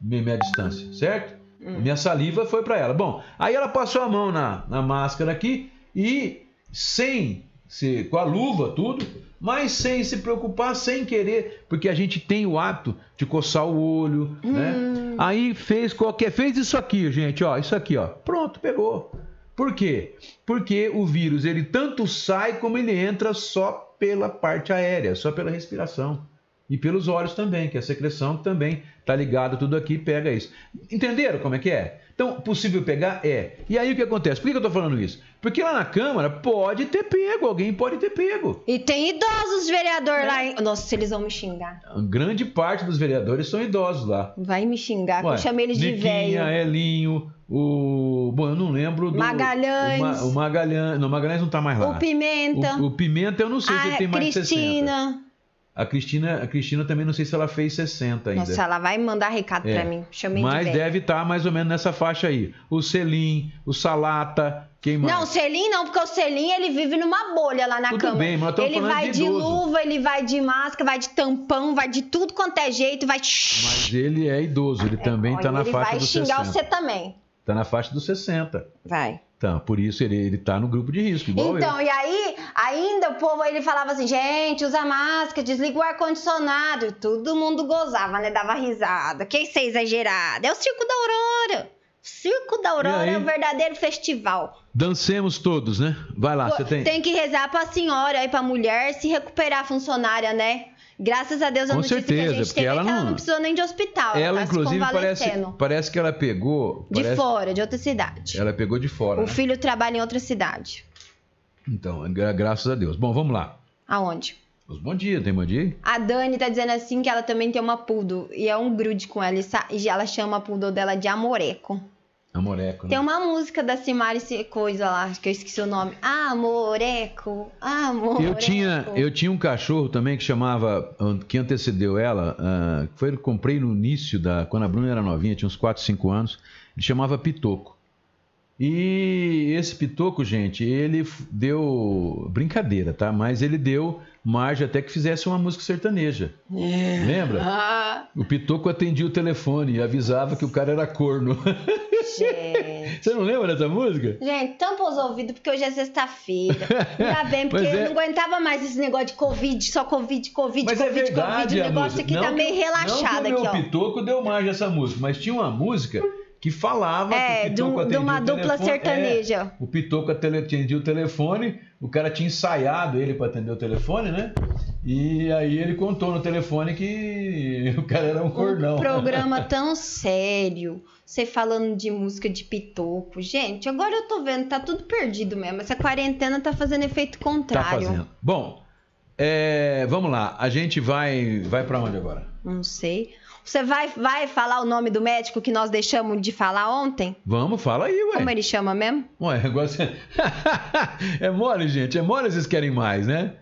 [SPEAKER 3] minha distância, certo? Hum. Minha saliva foi para ela. Bom, aí ela passou a mão na, na máscara aqui e sem, se, com a luva, tudo, mas sem se preocupar, sem querer, porque a gente tem o hábito de coçar o olho, né? hum. né? Aí fez qualquer, fez isso aqui, gente, ó, isso aqui, ó, pronto, pegou. Por quê? Porque o vírus ele tanto sai como ele entra só pela parte aérea, só pela respiração e pelos olhos também, que é a secreção também está ligada tudo aqui, pega isso. Entenderam como é que é? Então, possível pegar? É. E aí o que acontece? Por que eu estou falando isso? Porque lá na Câmara pode ter pego, alguém pode ter pego.
[SPEAKER 5] E tem idosos vereadores é. lá. Em... Nossa, eles vão me xingar.
[SPEAKER 3] A grande parte dos vereadores são idosos lá.
[SPEAKER 5] Vai me xingar, Ué, eu chamei eles de velho.
[SPEAKER 3] Elinho, o. Bom, eu não lembro do.
[SPEAKER 5] Magalhães.
[SPEAKER 3] O, Ma... o Magalhães. Não, Magalhães não está mais lá.
[SPEAKER 5] O Pimenta.
[SPEAKER 3] O, o Pimenta eu não sei se ele tem mais
[SPEAKER 5] Cristina.
[SPEAKER 3] de 60. A Cristina, a Cristina também não sei se ela fez 60 ainda.
[SPEAKER 5] Nossa, ela vai mandar recado
[SPEAKER 3] É.
[SPEAKER 5] pra mim. Chamei
[SPEAKER 3] Mas
[SPEAKER 5] de
[SPEAKER 3] deve estar mais ou menos nessa faixa aí. O Selim, o Salata, quem mais?
[SPEAKER 5] Não, o Selim não, porque o Selim ele vive numa bolha lá na
[SPEAKER 3] Tudo
[SPEAKER 5] cama.
[SPEAKER 3] bem, mas
[SPEAKER 5] ele vai
[SPEAKER 3] de
[SPEAKER 5] de, luva, ele vai de máscara, vai de tampão, vai de tudo quanto é jeito, vai.
[SPEAKER 3] Mas ele é idoso, ele também está na
[SPEAKER 5] ele
[SPEAKER 3] faixa
[SPEAKER 5] vai
[SPEAKER 3] dos
[SPEAKER 5] xingar
[SPEAKER 3] 60.
[SPEAKER 5] você também.
[SPEAKER 3] Está na faixa dos 60.
[SPEAKER 5] Vai.
[SPEAKER 3] Então, por isso ele, ele tá no grupo de risco, igual
[SPEAKER 5] Então,
[SPEAKER 3] eu.
[SPEAKER 5] e aí, ainda o povo ele falava assim, gente, usa máscara, desliga o ar-condicionado. E todo mundo gozava, né? Dava risada. Quem ser exagerado? É o Circo da Aurora. O Circo da
[SPEAKER 3] E
[SPEAKER 5] Aurora é um verdadeiro festival.
[SPEAKER 3] Dancemos todos, né? Vai lá,
[SPEAKER 5] Pô,
[SPEAKER 3] você tem.
[SPEAKER 5] que rezar pra senhora aí, pra mulher, se recuperar funcionária, né? Graças a Deus a
[SPEAKER 3] Com
[SPEAKER 5] notícia que
[SPEAKER 3] certeza,
[SPEAKER 5] a gente
[SPEAKER 3] porque
[SPEAKER 5] teve
[SPEAKER 3] ela
[SPEAKER 5] é que ela
[SPEAKER 3] não-
[SPEAKER 5] precisou nem de hospital.
[SPEAKER 3] Ela,
[SPEAKER 5] tá se
[SPEAKER 3] inclusive, parece, parece que ela pegou.
[SPEAKER 5] De
[SPEAKER 3] parece-
[SPEAKER 5] fora, de outra cidade.
[SPEAKER 3] Ela pegou de fora.
[SPEAKER 5] O
[SPEAKER 3] né?
[SPEAKER 5] filho trabalha em outra cidade.
[SPEAKER 3] Então, gra- graças a Deus. Bom, vamos lá.
[SPEAKER 5] Aonde?
[SPEAKER 3] Os bom dia, tem bom dia?
[SPEAKER 5] A Dani tá dizendo assim que ela também tem uma poodle e é um grude com ela e e ela chama a poodle dela de Amoreco.
[SPEAKER 3] Amoreco, né?
[SPEAKER 5] Tem uma música da Simari Se- coisa lá, que eu esqueci o nome. Amoreco, Amoreco.
[SPEAKER 3] Eu tinha, eu tinha um cachorro também que chamava, que antecedeu ela, ah, foi comprei no início da, quando a Bruna era novinha, tinha uns 4, 5 anos, ele chamava Pitoco. E esse Pitoco, gente, ele deu brincadeira, tá? Mas ele deu margem até que fizesse uma música sertaneja. Lembra?
[SPEAKER 5] Ah,
[SPEAKER 3] O Pitoco atendia o telefone e avisava que o cara era corno.
[SPEAKER 5] gente.
[SPEAKER 3] Você não lembra dessa música?
[SPEAKER 5] Gente, tampa os ouvidos porque hoje é sexta-feira. Ainda bem, porque
[SPEAKER 3] é-
[SPEAKER 5] eu não aguentava mais esse negócio de Covid, só Covid, Covid,
[SPEAKER 3] Mas é
[SPEAKER 5] Covid,
[SPEAKER 3] verdade,
[SPEAKER 5] Covid. O negócio aqui
[SPEAKER 3] Não
[SPEAKER 5] tá
[SPEAKER 3] que-
[SPEAKER 5] meio relaxado
[SPEAKER 3] não que o
[SPEAKER 5] aqui,
[SPEAKER 3] meu
[SPEAKER 5] ó.
[SPEAKER 3] Pitoco deu margem essa música, mas tinha uma música que falava
[SPEAKER 5] É,
[SPEAKER 3] que o
[SPEAKER 5] de,
[SPEAKER 3] Pitoco
[SPEAKER 5] de
[SPEAKER 3] atendia
[SPEAKER 5] uma dupla
[SPEAKER 3] telefone-
[SPEAKER 5] sertaneja.
[SPEAKER 3] É, o Pitoco atendia o telefone, o cara tinha ensaiado ele para atender o telefone, né? E aí ele contou no telefone que o cara era um cordão.
[SPEAKER 5] Um programa tão sério. Você falando de música de pitoco. Gente, agora eu tô vendo, tá tudo perdido mesmo. Essa quarentena tá fazendo efeito
[SPEAKER 3] Tá
[SPEAKER 5] contrário.
[SPEAKER 3] fazendo. Bom, é, vamos lá. A gente vai, vai para onde agora?
[SPEAKER 5] Não sei. Você vai, vai falar o nome do médico que nós deixamos de falar ontem?
[SPEAKER 3] Vamos, fala aí, ué.
[SPEAKER 5] Como ele chama mesmo?
[SPEAKER 3] Ué, você... é mole, gente. É mole, vocês querem mais, né?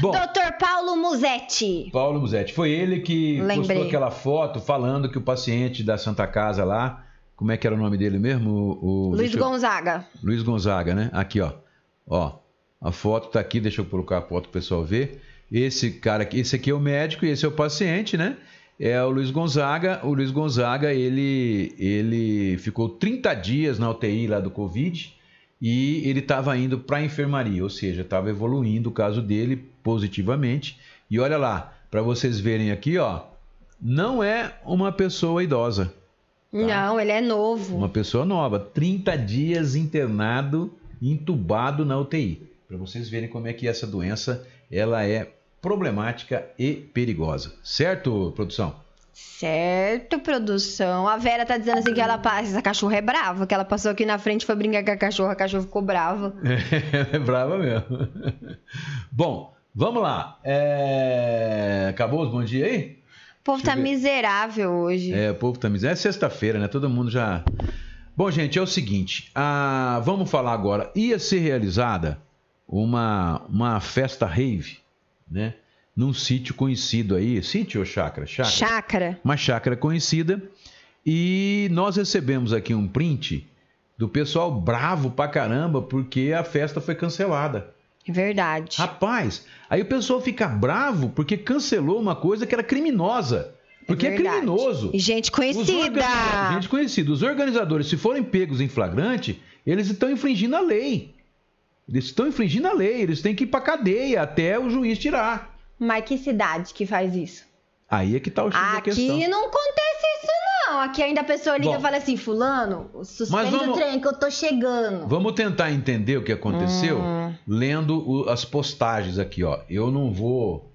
[SPEAKER 3] Bom,
[SPEAKER 5] Dr. Paulo Musetti.
[SPEAKER 3] Paulo Musetti. Foi ele que
[SPEAKER 5] Lembrei.
[SPEAKER 3] postou aquela foto falando que o paciente da Santa Casa lá, como é que era o nome dele mesmo? O, o-
[SPEAKER 5] Luiz
[SPEAKER 3] eu-
[SPEAKER 5] Gonzaga.
[SPEAKER 3] Luiz Gonzaga, né? Aqui, ó. Ó, a foto tá aqui, deixa eu colocar a foto pro pessoal ver. Esse cara aqui, esse aqui é o médico e esse é o paciente, né? É o Luiz Gonzaga. O Luiz Gonzaga, ele, ele ficou 30 dias na UTI lá do Covid e ele estava indo para a enfermaria, ou seja, estava evoluindo o caso dele positivamente. E olha lá, para vocês verem aqui, ó, não é uma pessoa idosa.
[SPEAKER 5] Não, ele é novo.
[SPEAKER 3] Uma pessoa nova, 30 dias internado, entubado na UTI. Para vocês verem como é que essa doença ela é problemática e perigosa. Certo, produção?
[SPEAKER 5] Certo, produção. A Vera tá dizendo assim que ela passa. Essa cachorra é brava, que ela passou aqui na frente foi brincar com a cachorra, a cachorra ficou brava.
[SPEAKER 3] Ela é brava mesmo. Bom, vamos lá. É, Acabou os bom dia aí?
[SPEAKER 5] O povo
[SPEAKER 3] Deixa
[SPEAKER 5] tá miserável hoje.
[SPEAKER 3] É, o povo tá miséria. É sexta-feira, né? Todo mundo já. Bom, gente, é o seguinte. ah, vamos falar agora. Ia ser realizada uma, uma festa rave, né? Num sítio conhecido aí. Sítio ou chácara? Chácara.
[SPEAKER 5] Chácara.
[SPEAKER 3] Uma chácara conhecida. E nós recebemos aqui um print do pessoal bravo pra caramba porque a festa foi cancelada.
[SPEAKER 5] É verdade.
[SPEAKER 3] Rapaz, aí o pessoal fica bravo porque cancelou uma coisa que era criminosa. Porque é, criminoso.
[SPEAKER 5] E gente conhecida.
[SPEAKER 3] Gente conhecida. Os organizadores, se forem pegos em flagrante, eles estão infringindo a lei. Eles estão infringindo a lei. Eles têm que ir pra cadeia até o juiz tirar.
[SPEAKER 5] Mas que cidade que faz isso?
[SPEAKER 3] Aí é que tá o X da questão.
[SPEAKER 5] Aqui não acontece isso, não. Aqui ainda a pessoa liga
[SPEAKER 3] Bom.
[SPEAKER 5] e fala assim: Fulano, suspende
[SPEAKER 3] vamos-
[SPEAKER 5] o trem que eu tô chegando.
[SPEAKER 3] Vamos tentar entender o que aconteceu
[SPEAKER 5] Hum.
[SPEAKER 3] lendo o- as postagens aqui, ó. Eu não vou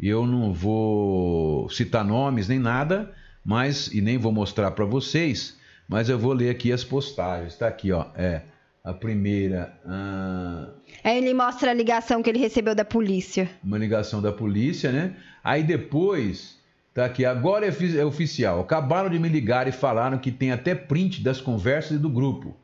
[SPEAKER 3] eu não vou citar nomes nem nada, mas e nem vou mostrar para vocês, mas eu vou ler aqui as postagens. Tá aqui, ó. É a primeira, ah,
[SPEAKER 5] Aí ele mostra a ligação que ele recebeu da polícia.
[SPEAKER 3] uma ligação da polícia, né? Aí depois, tá aqui, agora é, é oficial. Acabaram de me ligar e falaram que tem até print das conversas e do grupo.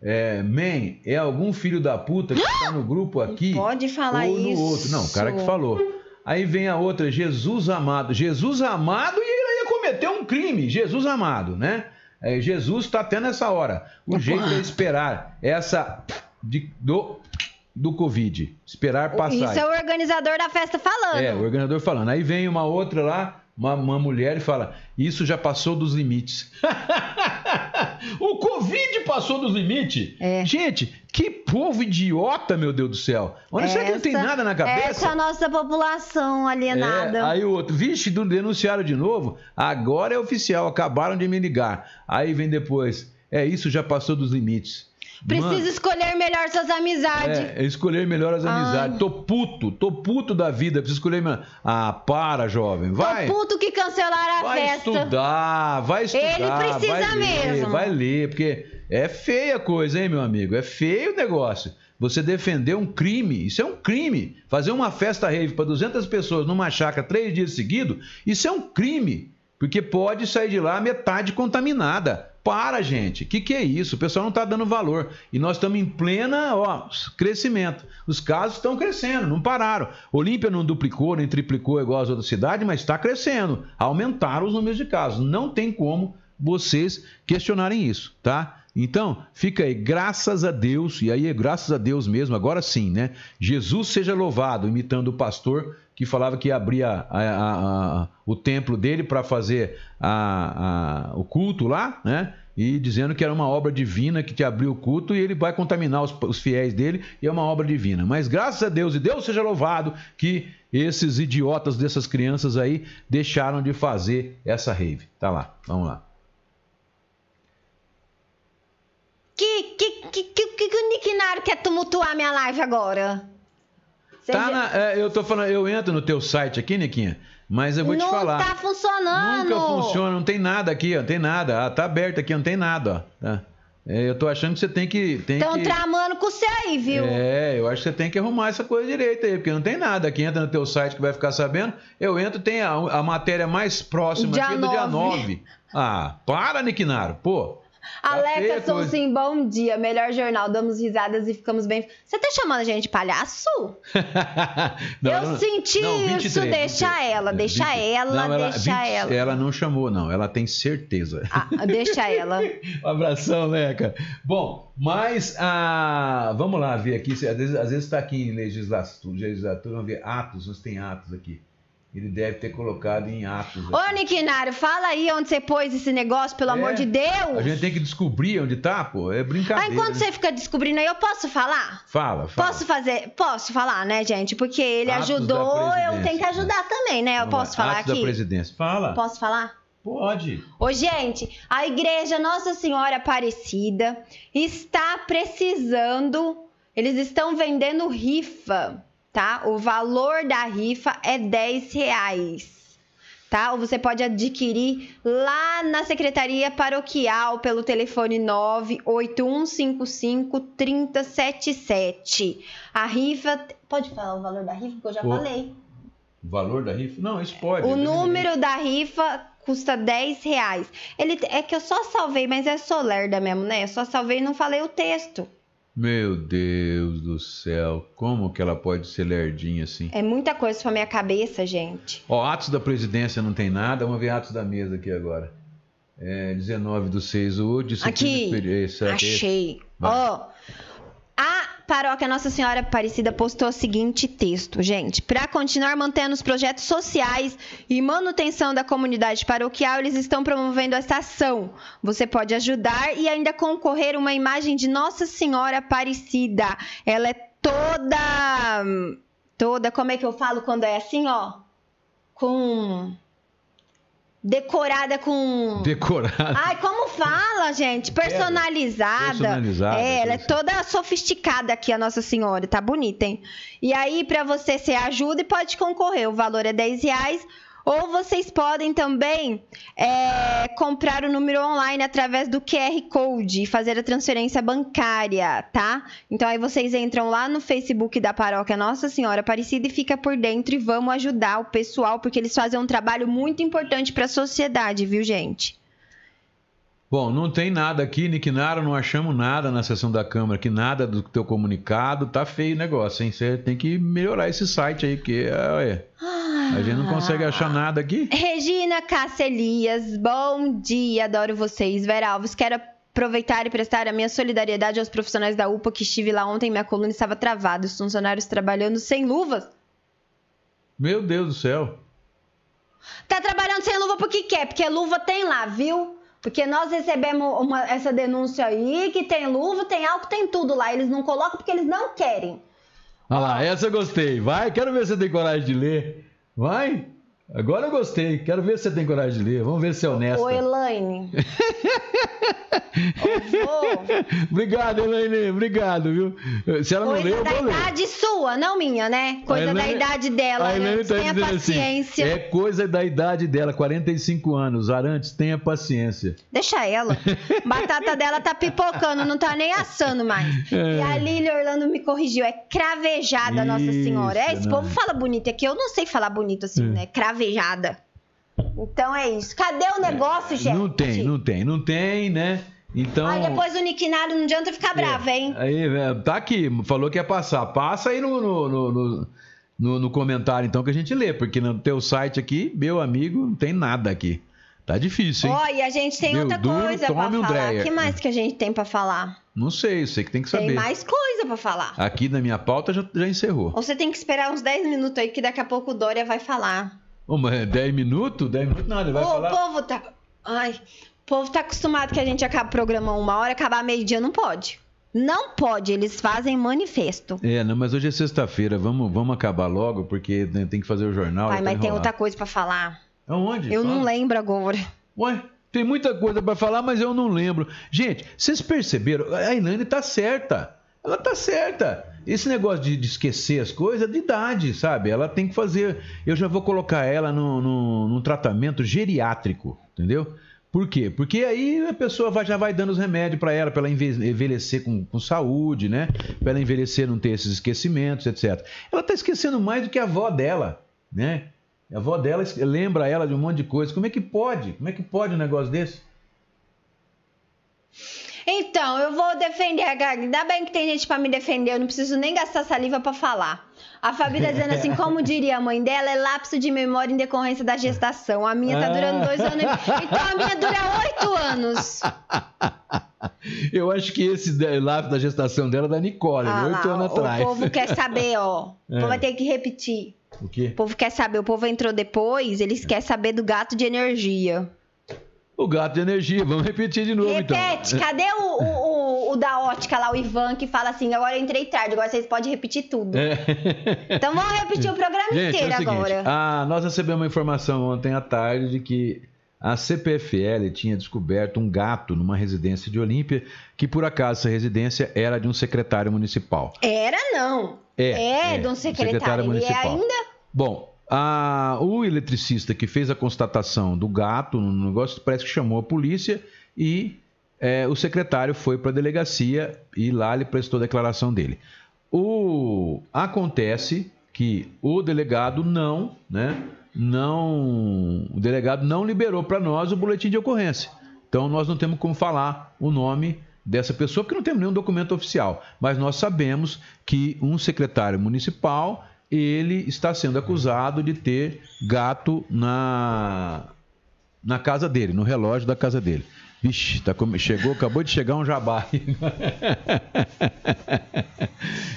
[SPEAKER 3] É, man, é algum filho da puta que tá no grupo aqui
[SPEAKER 5] Pode falar
[SPEAKER 3] ou no
[SPEAKER 5] isso.
[SPEAKER 3] outro. Não, o cara que falou. Aí vem a outra, Jesus amado. Jesus amado e ele ia cometer um crime. Jesus amado, né? É, Jesus está tendo essa hora. O jeito é esperar essa de, do, do Covid. Esperar passar.
[SPEAKER 5] Isso é o organizador da festa falando.
[SPEAKER 3] É, o organizador falando. Aí vem uma outra lá, uma, uma mulher, e fala: Isso já passou dos limites. o Covid passou dos limites.
[SPEAKER 5] É.
[SPEAKER 3] Gente, que povo idiota, meu Deus do céu. Olha, será que não tem
[SPEAKER 5] Essa-
[SPEAKER 3] nada na cabeça?
[SPEAKER 5] Essa é a nossa população alienada.
[SPEAKER 3] É, aí o outro, vixe, do- denunciaram de novo. Agora é oficial, acabaram de me ligar. Aí vem depois, é isso, já passou dos limites.
[SPEAKER 5] Precisa
[SPEAKER 3] Mano,
[SPEAKER 5] escolher melhor suas amizades.
[SPEAKER 3] é, escolher melhor as
[SPEAKER 5] Ai.
[SPEAKER 3] amizades. Tô puto, tô puto da vida, preciso escolher melhor. Ah, para, jovem, vai.
[SPEAKER 5] Tô puto que cancelaram a
[SPEAKER 3] Vai
[SPEAKER 5] festa.
[SPEAKER 3] estudar, vai estudar.
[SPEAKER 5] Ele precisa
[SPEAKER 3] vai ler,
[SPEAKER 5] mesmo.
[SPEAKER 3] Vai ler, porque é feia a coisa, hein, meu amigo? É feio o negócio. Você defender um crime, isso é um crime. Fazer uma festa rave para 200 pessoas numa chácara três dias seguidos, isso é um crime. Porque pode sair de lá metade contaminada. Para, gente. O que, que é isso? O pessoal não está dando valor. E nós estamos em plena ó, crescimento. Os casos estão crescendo, não pararam. Olímpia não duplicou, nem triplicou igual as outras cidades, mas está crescendo. Aumentaram os números de casos. Não tem como vocês questionarem isso, tá? Então, fica aí, graças a Deus, e aí é graças a Deus mesmo, agora sim, né? Jesus seja louvado, imitando o pastor que falava que abria a- a- a- o templo dele para fazer o culto lá, né? E dizendo que era uma obra divina que te abriu o culto e ele vai contaminar os, os fiéis dele e é uma obra divina. Mas graças a Deus, e Deus seja louvado, que esses idiotas dessas crianças aí deixaram de fazer essa rave. Tá lá, vamos lá.
[SPEAKER 5] Que, que, que, que, que, que o Nick Naro quer tumultuar minha live agora?
[SPEAKER 3] Tá na- é, eu tô falando, eu entro no teu site aqui, Niquinha, mas eu vou
[SPEAKER 5] não
[SPEAKER 3] te falar.
[SPEAKER 5] tá funcionando.
[SPEAKER 3] Nunca funciona, não tem nada aqui, ó, não tem nada. Ah, tá aberto aqui, não tem nada, ó. Tá. É, eu tô achando que você tem que. Tem
[SPEAKER 5] Estão
[SPEAKER 3] que...
[SPEAKER 5] tramando com você aí, viu?
[SPEAKER 3] É, eu acho que você tem que arrumar essa coisa direito aí, porque não tem nada. Aqui entra no teu site que vai ficar sabendo. Eu entro, tem a, a matéria mais próxima
[SPEAKER 5] Dia
[SPEAKER 3] aqui do dia
[SPEAKER 5] nove.
[SPEAKER 3] 9. Ah, para, Niquinaro, pô. Tá feia a
[SPEAKER 5] Alexa
[SPEAKER 3] coisa.
[SPEAKER 5] Sonsim, bom dia. Melhor jornal, damos risadas e ficamos bem. Você tá chamando a gente de palhaço?
[SPEAKER 3] Não,
[SPEAKER 5] Eu
[SPEAKER 3] não-
[SPEAKER 5] senti
[SPEAKER 3] não,
[SPEAKER 5] isso, deixa ela, deixa ela,
[SPEAKER 3] Não,
[SPEAKER 5] deixa ela.
[SPEAKER 3] Ela não chamou, não. Ela tem certeza.
[SPEAKER 5] Ah, deixa ela.
[SPEAKER 3] Um abração, Leca. Bom, mas ah, vamos lá ver aqui. se- Às vezes, às vezes está aqui em legislatura, legislatura, vamos ver atos, nós tem atos aqui. Ele deve ter colocado em atos.
[SPEAKER 5] Ô,
[SPEAKER 3] aqui.
[SPEAKER 5] Niquinário, fala aí onde você pôs esse negócio, pelo
[SPEAKER 3] É,
[SPEAKER 5] amor de Deus.
[SPEAKER 3] A gente tem que descobrir onde tá, pô. É brincadeira.
[SPEAKER 5] enquanto
[SPEAKER 3] né?
[SPEAKER 5] você fica descobrindo aí, eu posso falar?
[SPEAKER 3] Fala, fala.
[SPEAKER 5] Posso fazer? Posso falar, né, gente? Porque ele
[SPEAKER 3] Atos da
[SPEAKER 5] ajudou, eu tenho que ajudar também, né? Eu
[SPEAKER 3] Vamos lá,
[SPEAKER 5] posso falar
[SPEAKER 3] atos da
[SPEAKER 5] aqui?
[SPEAKER 3] presidência. Fala.
[SPEAKER 5] Posso falar?
[SPEAKER 3] Pode.
[SPEAKER 5] Ô, gente, a igreja Nossa Senhora Aparecida está precisando. Eles estão vendendo rifa, tá? O valor da rifa é 10 reais. Tá? Ou você pode adquirir lá na Secretaria Paroquial pelo telefone 98155 3077. A rifa. Pode falar o valor da rifa? Porque eu já
[SPEAKER 3] Pô,
[SPEAKER 5] falei.
[SPEAKER 3] O valor da rifa? Não, isso pode.
[SPEAKER 5] O número da rifa custa 10 reais. Ele, é que eu só salvei, mas é só lerda mesmo, né? Eu só salvei e não falei o texto.
[SPEAKER 3] Meu Deus do céu. Como que ela pode ser lerdinha assim?
[SPEAKER 5] É muita coisa pra minha cabeça, gente.
[SPEAKER 3] Ó, Atos da Presidência não tem nada. Vamos ver Atos da Mesa aqui agora. É, 19 do 6, o disciplina
[SPEAKER 5] Aqui,
[SPEAKER 3] esse-
[SPEAKER 5] achei. Ó, paróquia Nossa Senhora Aparecida postou o seguinte texto, gente. Para continuar mantendo os projetos sociais e manutenção da comunidade paroquial, eles estão promovendo essa ação. Você pode ajudar e ainda concorrer uma imagem de Nossa Senhora Aparecida. Ela é toda. Toda. Como é que eu falo quando é assim, ó? Com. Decorada com.
[SPEAKER 3] Decorado.
[SPEAKER 5] Ai, como fala, gente? Personalizada.
[SPEAKER 3] Personalizada,
[SPEAKER 5] É, ela é toda sofisticada aqui, a Nossa Senhora. Tá bonita, hein? E aí, pra você se ajuda e pode concorrer. O valor é 10 reais. Ou vocês podem também é, comprar o número online através do QR Code e fazer a transferência bancária, tá? Então aí vocês entram lá no Facebook da paróquia Nossa Senhora Aparecida e fica por dentro e vamos ajudar o pessoal, porque eles fazem um trabalho muito importante para a sociedade, viu, gente?
[SPEAKER 3] Bom, não tem nada aqui, Niquinaro, não achamos nada na sessão da Câmara aqui, nada do teu comunicado. Tá feio o negócio, hein? Você tem que melhorar esse site aí, porque é, A gente não consegue achar nada aqui.
[SPEAKER 5] Regina Cacelias, bom dia, adoro vocês. Vera Alves, quero aproveitar e prestar a minha solidariedade aos profissionais da UPA que estive lá ontem, minha coluna estava travada, os funcionários trabalhando sem luvas.
[SPEAKER 3] Meu Deus do céu.
[SPEAKER 5] Tá trabalhando sem luva porque quer, porque luva tem lá, viu? Porque nós recebemos uma, essa denúncia aí que tem luva, tem álcool, tem tudo lá. Eles não colocam porque eles não querem.
[SPEAKER 3] Olha lá, essa eu gostei. Vai, quero ver se você tem coragem de ler. Vai. Agora eu gostei. Quero ver se você tem coragem de ler. Vamos ver se é honesto.
[SPEAKER 5] Ô, Elaine.
[SPEAKER 3] obrigado, Elaine. Obrigado, viu? Se ela não
[SPEAKER 5] Coisa
[SPEAKER 3] leu, eu
[SPEAKER 5] da
[SPEAKER 3] vou ler.
[SPEAKER 5] idade sua, não minha, né? Coisa
[SPEAKER 3] Elaine-
[SPEAKER 5] da idade dela.
[SPEAKER 3] A
[SPEAKER 5] né?
[SPEAKER 3] Elaine tá
[SPEAKER 5] Tenha
[SPEAKER 3] dizendo
[SPEAKER 5] paciência.
[SPEAKER 3] assim, é coisa da idade dela, 45 anos. Arantes, tenha paciência.
[SPEAKER 5] Deixa ela. Batata dela tá pipocando, não tá nem assando mais.
[SPEAKER 3] É.
[SPEAKER 5] E a Lili Orlando me corrigiu. É cravejada, Nossa
[SPEAKER 3] Isso,
[SPEAKER 5] Senhora. É, esse
[SPEAKER 3] não.
[SPEAKER 5] povo fala bonito. É que eu não sei falar bonito assim,
[SPEAKER 3] É.
[SPEAKER 5] né? Cravejada. Então é isso. Cadê o negócio, gente?
[SPEAKER 3] Não tem, não tem, não tem, né? Então.
[SPEAKER 5] Aí depois o Nick Naro não adianta ficar bravo, hein?
[SPEAKER 3] Aí, é, tá aqui, falou que ia passar. Passa aí no, no, no, no- no- comentário, então, que a gente lê, porque no teu site aqui, meu amigo, não tem nada aqui. Tá difícil, hein?
[SPEAKER 5] Ó, e a gente tem
[SPEAKER 3] Meu
[SPEAKER 5] outra
[SPEAKER 3] duro,
[SPEAKER 5] coisa pra
[SPEAKER 3] o
[SPEAKER 5] falar. O
[SPEAKER 3] Dreyer.
[SPEAKER 5] que mais que a gente tem pra falar?
[SPEAKER 3] Não sei, você que tem que saber.
[SPEAKER 5] Tem mais coisa pra falar.
[SPEAKER 3] Aqui na minha pauta já, já encerrou.
[SPEAKER 5] Ou você tem que esperar uns 10 minutos aí, que daqui a pouco o Dória vai falar.
[SPEAKER 3] Ô, mas 10 minutos? 10 minutos nada, ele vai
[SPEAKER 5] Ô,
[SPEAKER 3] falar.
[SPEAKER 5] O povo tá. Ai. O povo tá acostumado que a gente acaba o programa uma hora, acabar meio-dia, não pode. Não pode, eles fazem manifesto.
[SPEAKER 3] É, não, mas hoje é sexta-feira, vamos, vamos acabar logo, porque né, tem que fazer o jornal. Já
[SPEAKER 5] mas
[SPEAKER 3] tá
[SPEAKER 5] tem outra coisa pra falar.
[SPEAKER 3] Aonde?
[SPEAKER 5] Eu não
[SPEAKER 3] Fala.
[SPEAKER 5] lembro agora.
[SPEAKER 3] Ué, tem muita coisa pra falar, mas eu não lembro. Gente, vocês perceberam? A Ilane tá certa. Ela tá certa. Esse negócio de, de esquecer as coisas é de idade, sabe? Ela tem que fazer. Eu já vou colocar ela no, no, num tratamento geriátrico, entendeu? Por quê? Porque aí a pessoa vai- já vai dando os remédios pra ela, pra ela enve- envelhecer com, com saúde, né? Pra ela envelhecer não ter esses esquecimentos, etc. Ela tá esquecendo mais do que a avó dela, né? A avó dela lembra ela de um monte de coisa. Como é que pode? Como é que pode um negócio desse?
[SPEAKER 5] Então, eu vou defender a Gaga. Ainda bem que tem gente pra me defender, eu não preciso nem gastar saliva pra falar. A Fabi tá dizendo assim, como diria a mãe dela, é lapso de memória em decorrência da gestação. A minha tá durando dois anos. e- Então a minha dura oito anos.
[SPEAKER 3] Eu acho que esse de- lápis da gestação dela é da Nicole,
[SPEAKER 5] Ah
[SPEAKER 3] oito
[SPEAKER 5] lá,
[SPEAKER 3] anos
[SPEAKER 5] o
[SPEAKER 3] atrás.
[SPEAKER 5] povo quer saber, ó. O
[SPEAKER 3] É.
[SPEAKER 5] povo vai ter que repetir.
[SPEAKER 3] O quê?
[SPEAKER 5] O povo quer saber, o povo entrou depois, eles querem saber do gato de energia.
[SPEAKER 3] O gato de energia. Vamos repetir de novo,
[SPEAKER 5] Repete,
[SPEAKER 3] então.
[SPEAKER 5] cadê o, o, o- o da ótica lá, o Ivan, que fala assim, agora eu entrei tarde, agora vocês podem repetir tudo.
[SPEAKER 3] É.
[SPEAKER 5] Então vamos repetir o programa
[SPEAKER 3] Gente, é
[SPEAKER 5] inteiro
[SPEAKER 3] o seguinte,
[SPEAKER 5] agora.
[SPEAKER 3] ah, nós recebemos uma informação ontem à tarde de que a CPFL tinha descoberto um gato numa residência de Olímpia, que por acaso essa residência era de um secretário municipal.
[SPEAKER 5] Era não.
[SPEAKER 3] É,
[SPEAKER 5] É, de um secretário.
[SPEAKER 3] secretário
[SPEAKER 5] é
[SPEAKER 3] municipal.
[SPEAKER 5] ainda.
[SPEAKER 3] Bom, a- o eletricista que fez a constatação do gato no negócio parece que chamou a polícia e é, o secretário foi para a delegacia e lá ele prestou a declaração dele. O, acontece que o delegado não, né? Não, o delegado não liberou para nós o boletim de ocorrência. Então nós não temos como falar o nome dessa pessoa porque não temos nenhum documento oficial. Mas nós sabemos que um secretário municipal ele está sendo acusado de ter gato na na casa dele, no relógio da casa dele. Vixe, tá come- chegou, acabou de chegar um jabá.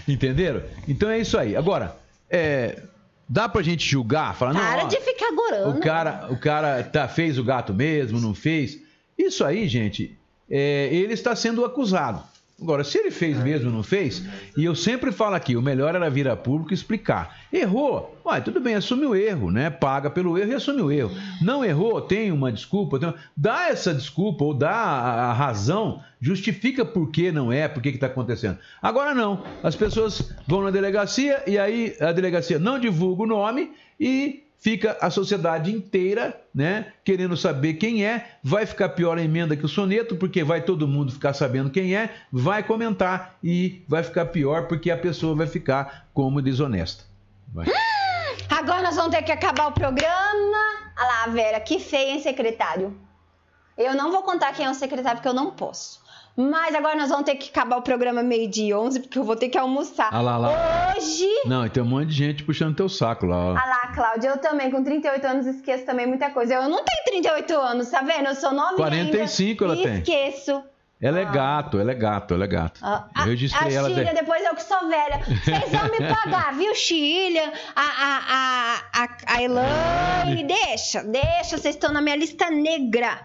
[SPEAKER 3] Entenderam? Então é isso aí. Agora, é, dá pra gente julgar, falar, não,
[SPEAKER 5] Para
[SPEAKER 3] ó,
[SPEAKER 5] de ficar gorando.
[SPEAKER 3] o cara, o cara tá, fez o gato mesmo, não fez. Isso aí, gente, é, ele está sendo acusado. Agora, se ele fez mesmo ou não fez, e eu sempre falo aqui, o melhor era vir a público e explicar. Errou, uai, tudo bem, assume o erro, né? Paga pelo erro e assume o erro. Não errou, tem uma desculpa, tem- dá essa desculpa ou dá a, razão, justifica por que não é, por que está acontecendo. Agora não, as pessoas vão na delegacia e aí a delegacia não divulga o nome e fica a sociedade inteira, né, querendo saber quem é, vai ficar pior a emenda que o soneto, porque vai todo mundo ficar sabendo quem é, vai comentar e vai ficar pior porque a pessoa vai ficar como desonesta. Vai.
[SPEAKER 5] Agora nós vamos ter que acabar o programa. Olha lá, Vera, que feia, hein, secretário? Eu não vou contar quem é o secretário, porque eu não posso. Mas agora nós vamos ter que acabar o programa meio-dia e 11, porque eu vou ter que almoçar.
[SPEAKER 3] Ah lá, lá.
[SPEAKER 5] Hoje.
[SPEAKER 3] Não, e tem um monte de gente puxando teu saco lá.
[SPEAKER 5] Ah lá, Cláudia, eu também, com 38 anos, esqueço também muita coisa. Eu não tenho 38 anos, tá vendo? Eu sou novinha
[SPEAKER 3] 45
[SPEAKER 5] ainda,
[SPEAKER 3] ela tem.
[SPEAKER 5] esqueço.
[SPEAKER 3] Ela é gato, ela é gato, ela é gato.
[SPEAKER 5] Ah,
[SPEAKER 3] Eu registrei
[SPEAKER 5] a
[SPEAKER 3] ela.
[SPEAKER 5] Chilha,
[SPEAKER 3] de-
[SPEAKER 5] depois eu que sou velha. Vocês vão me pagar, viu, Chilha? A, a, a, a, a Elaine, deixa, deixa, vocês estão na minha lista negra.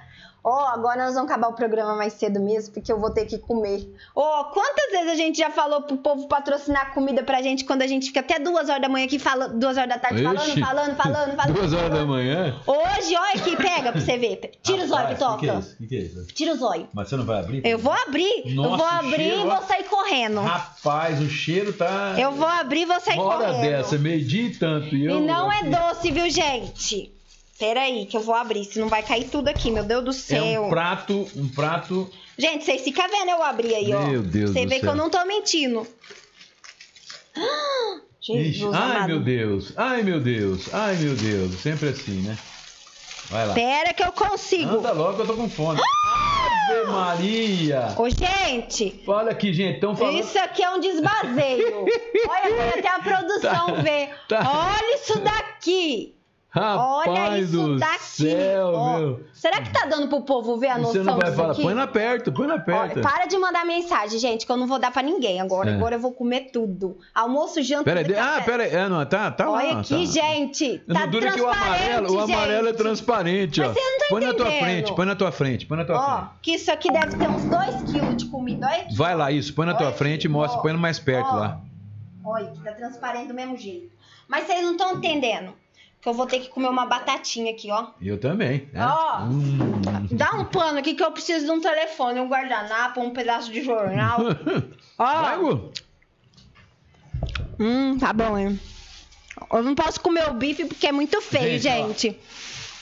[SPEAKER 5] Ó, agora nós vamos acabar o programa mais cedo mesmo, porque eu vou ter que comer. Ó, quantas vezes a gente já falou pro povo patrocinar comida pra gente quando a gente fica até duas horas da manhã aqui falando, duas horas da tarde falando, falando, falando, falando.
[SPEAKER 3] Duas horas da manhã.
[SPEAKER 5] Hoje, olha aqui, pega pra você ver. Tira os olhos,
[SPEAKER 3] Rapaz, que que é
[SPEAKER 5] Toca.
[SPEAKER 3] isso? Que que é isso?
[SPEAKER 5] Tira os olhos.
[SPEAKER 3] Mas você não vai abrir?
[SPEAKER 5] Eu vou abrir, eu
[SPEAKER 3] Nossa,
[SPEAKER 5] vou
[SPEAKER 3] o
[SPEAKER 5] abrir
[SPEAKER 3] cheiro,
[SPEAKER 5] e vou sair correndo.
[SPEAKER 3] Rapaz, o cheiro tá.
[SPEAKER 5] Eu vou abrir e vou sair
[SPEAKER 3] Uma hora
[SPEAKER 5] correndo.
[SPEAKER 3] dessa, meio-dia e tanto. E, eu
[SPEAKER 5] E não é doce, viu, gente? Peraí, que eu vou abrir, senão vai cair tudo aqui, meu Deus do
[SPEAKER 3] É
[SPEAKER 5] céu.
[SPEAKER 3] um prato, um prato.
[SPEAKER 5] Gente, vocês ficam vendo eu abrir aí, ó.
[SPEAKER 3] Meu Deus
[SPEAKER 5] Você
[SPEAKER 3] do
[SPEAKER 5] vê que eu não tô mentindo. Jesus,
[SPEAKER 3] Ixi, ai
[SPEAKER 5] amado.
[SPEAKER 3] meu Deus, ai meu Deus, ai meu Deus. Sempre assim, né? Vai lá.
[SPEAKER 5] Pera que eu consigo.
[SPEAKER 3] Anda logo, eu tô com fome. Ave Maria!
[SPEAKER 5] Ô, gente,
[SPEAKER 3] Olha aqui, gente, estão falando.
[SPEAKER 5] isso aqui é um desbaseio. Olha, até a produção
[SPEAKER 3] Tá,
[SPEAKER 5] ver.
[SPEAKER 3] tá.
[SPEAKER 5] Olha isso daqui. Olha
[SPEAKER 3] Rapaz
[SPEAKER 5] isso
[SPEAKER 3] do
[SPEAKER 5] daqui.
[SPEAKER 3] céu,
[SPEAKER 5] Ó. Será que tá dando pro povo ver a noção
[SPEAKER 3] Você não vai falar.
[SPEAKER 5] aqui?
[SPEAKER 3] Põe na perto, põe na perto.
[SPEAKER 5] Olha, para de mandar mensagem, gente, que eu não vou dar pra ninguém agora.
[SPEAKER 3] É.
[SPEAKER 5] Agora eu vou comer tudo. Almoço, janta
[SPEAKER 3] Pera aí, ah, pera aí. É, não, tá, tá
[SPEAKER 5] Olha
[SPEAKER 3] lá.
[SPEAKER 5] aqui,
[SPEAKER 3] tá.
[SPEAKER 5] gente.
[SPEAKER 3] Não
[SPEAKER 5] Tá
[SPEAKER 3] dura que o amarelo, o amarelo é transparente,
[SPEAKER 5] Mas
[SPEAKER 3] ó.
[SPEAKER 5] você não tá
[SPEAKER 3] põe na tua
[SPEAKER 5] entendendo.
[SPEAKER 3] frente, põe na tua frente, põe na tua
[SPEAKER 5] Ó,
[SPEAKER 3] frente.
[SPEAKER 5] que isso aqui deve ter uns 2 quilos de comida. Olha aqui.
[SPEAKER 3] Vai lá, isso, põe na tua
[SPEAKER 5] Olha
[SPEAKER 3] frente e mostra,
[SPEAKER 5] ó.
[SPEAKER 3] põe mais perto
[SPEAKER 5] Ó.
[SPEAKER 3] lá.
[SPEAKER 5] Olha, que tá transparente do mesmo jeito. Mas vocês não estão entendendo. Que eu vou ter que comer uma batatinha aqui, ó.
[SPEAKER 3] Eu também. Né?
[SPEAKER 5] Ó.
[SPEAKER 3] Hum.
[SPEAKER 5] Dá um pano aqui que eu preciso de um telefone, um guardanapo, um pedaço de jornal. Ó.
[SPEAKER 3] Gu.
[SPEAKER 5] Hum, tá bom, hein? Eu não posso comer o bife porque é muito feio,
[SPEAKER 3] Gente,
[SPEAKER 5] gente.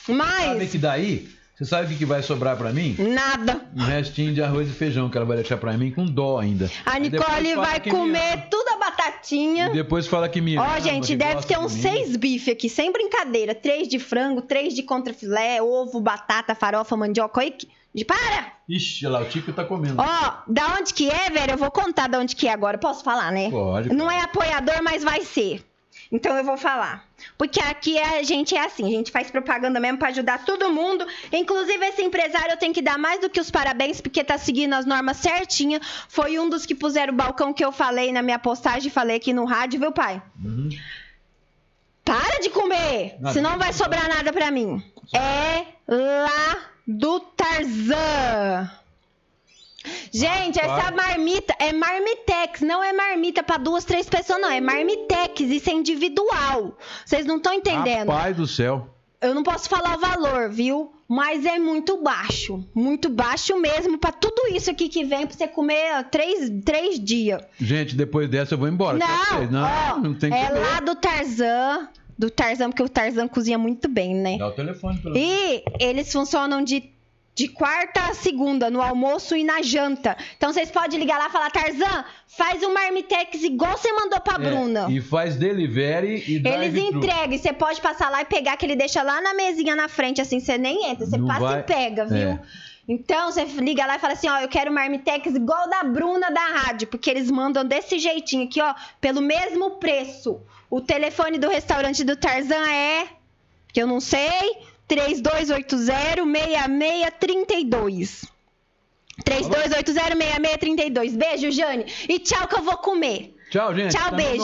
[SPEAKER 3] Sabe
[SPEAKER 5] Mas
[SPEAKER 3] que daí, você sabe o que vai sobrar pra mim?
[SPEAKER 5] nada.
[SPEAKER 3] Um restinho de arroz e feijão que ela vai deixar pra mim com dó ainda.
[SPEAKER 5] A Nicole vai comer tudo a batatinha.
[SPEAKER 3] E depois fala que me
[SPEAKER 5] Ó,
[SPEAKER 3] ama,
[SPEAKER 5] gente, deve ter uns seis bifes aqui, sem brincadeira. Três de frango, três de contrafilé, ovo, batata, farofa, mandioca. Que... de- Para!
[SPEAKER 3] Ixi, olha lá, o Tico tá comendo.
[SPEAKER 5] Ó, da onde que é, velho? Eu vou contar da onde que é agora. Posso falar, né?
[SPEAKER 3] Pode.
[SPEAKER 5] Não é apoiador, mas vai ser. Então eu vou falar. Porque aqui a gente é assim, a gente faz propaganda mesmo pra ajudar todo mundo. Inclusive, esse empresário eu tenho que dar mais do que os parabéns, porque tá seguindo as normas certinha. Foi um dos que puseram o balcão que eu falei na minha postagem, falei aqui no rádio, viu, pai?
[SPEAKER 3] Uhum.
[SPEAKER 5] Para de comer!
[SPEAKER 3] Nada.
[SPEAKER 5] senão não vai sobrar nada pra mim. É lá do Tarzan. Gente,
[SPEAKER 3] Rapaz.
[SPEAKER 5] essa marmita é marmitex, não é marmita pra duas, três pessoas, não. É marmitex, isso é individual. Vocês não estão entendendo.
[SPEAKER 3] Rapaz do céu.
[SPEAKER 5] Eu não posso falar o valor, viu? Mas é muito baixo. Muito baixo mesmo pra tudo isso aqui que vem pra você comer três, três dias.
[SPEAKER 3] Gente, depois dessa eu vou embora.
[SPEAKER 5] Não,
[SPEAKER 3] não,
[SPEAKER 5] ó,
[SPEAKER 3] não tem que
[SPEAKER 5] é
[SPEAKER 3] comer.
[SPEAKER 5] lá do Tarzan. Do Tarzan, porque o Tarzan cozinha muito bem, né?
[SPEAKER 3] Dá o telefone pelo.
[SPEAKER 5] E eles funcionam de, de quarta a segunda, no almoço e na janta. Então vocês podem ligar lá e falar, Tarzan, faz um marmitex igual você mandou pra Bruna.
[SPEAKER 3] É, e faz delivery e
[SPEAKER 5] Eles entregam, e você pode passar lá e pegar, que ele deixa lá na mesinha na frente, assim, você nem entra, você
[SPEAKER 3] Não
[SPEAKER 5] passa
[SPEAKER 3] vai-
[SPEAKER 5] e pega, viu?
[SPEAKER 3] É.
[SPEAKER 5] Então, você liga lá e fala assim, ó, eu quero marmitex igual da Bruna da rádio, porque eles mandam desse jeitinho aqui, ó, pelo mesmo preço. O telefone do restaurante do Tarzan é, que eu não sei, 3280-6632. 3280-6632. Beijo, Jane. E tchau que eu vou comer.
[SPEAKER 3] Tchau, gente.
[SPEAKER 5] Tchau,
[SPEAKER 3] Tá
[SPEAKER 5] beijo.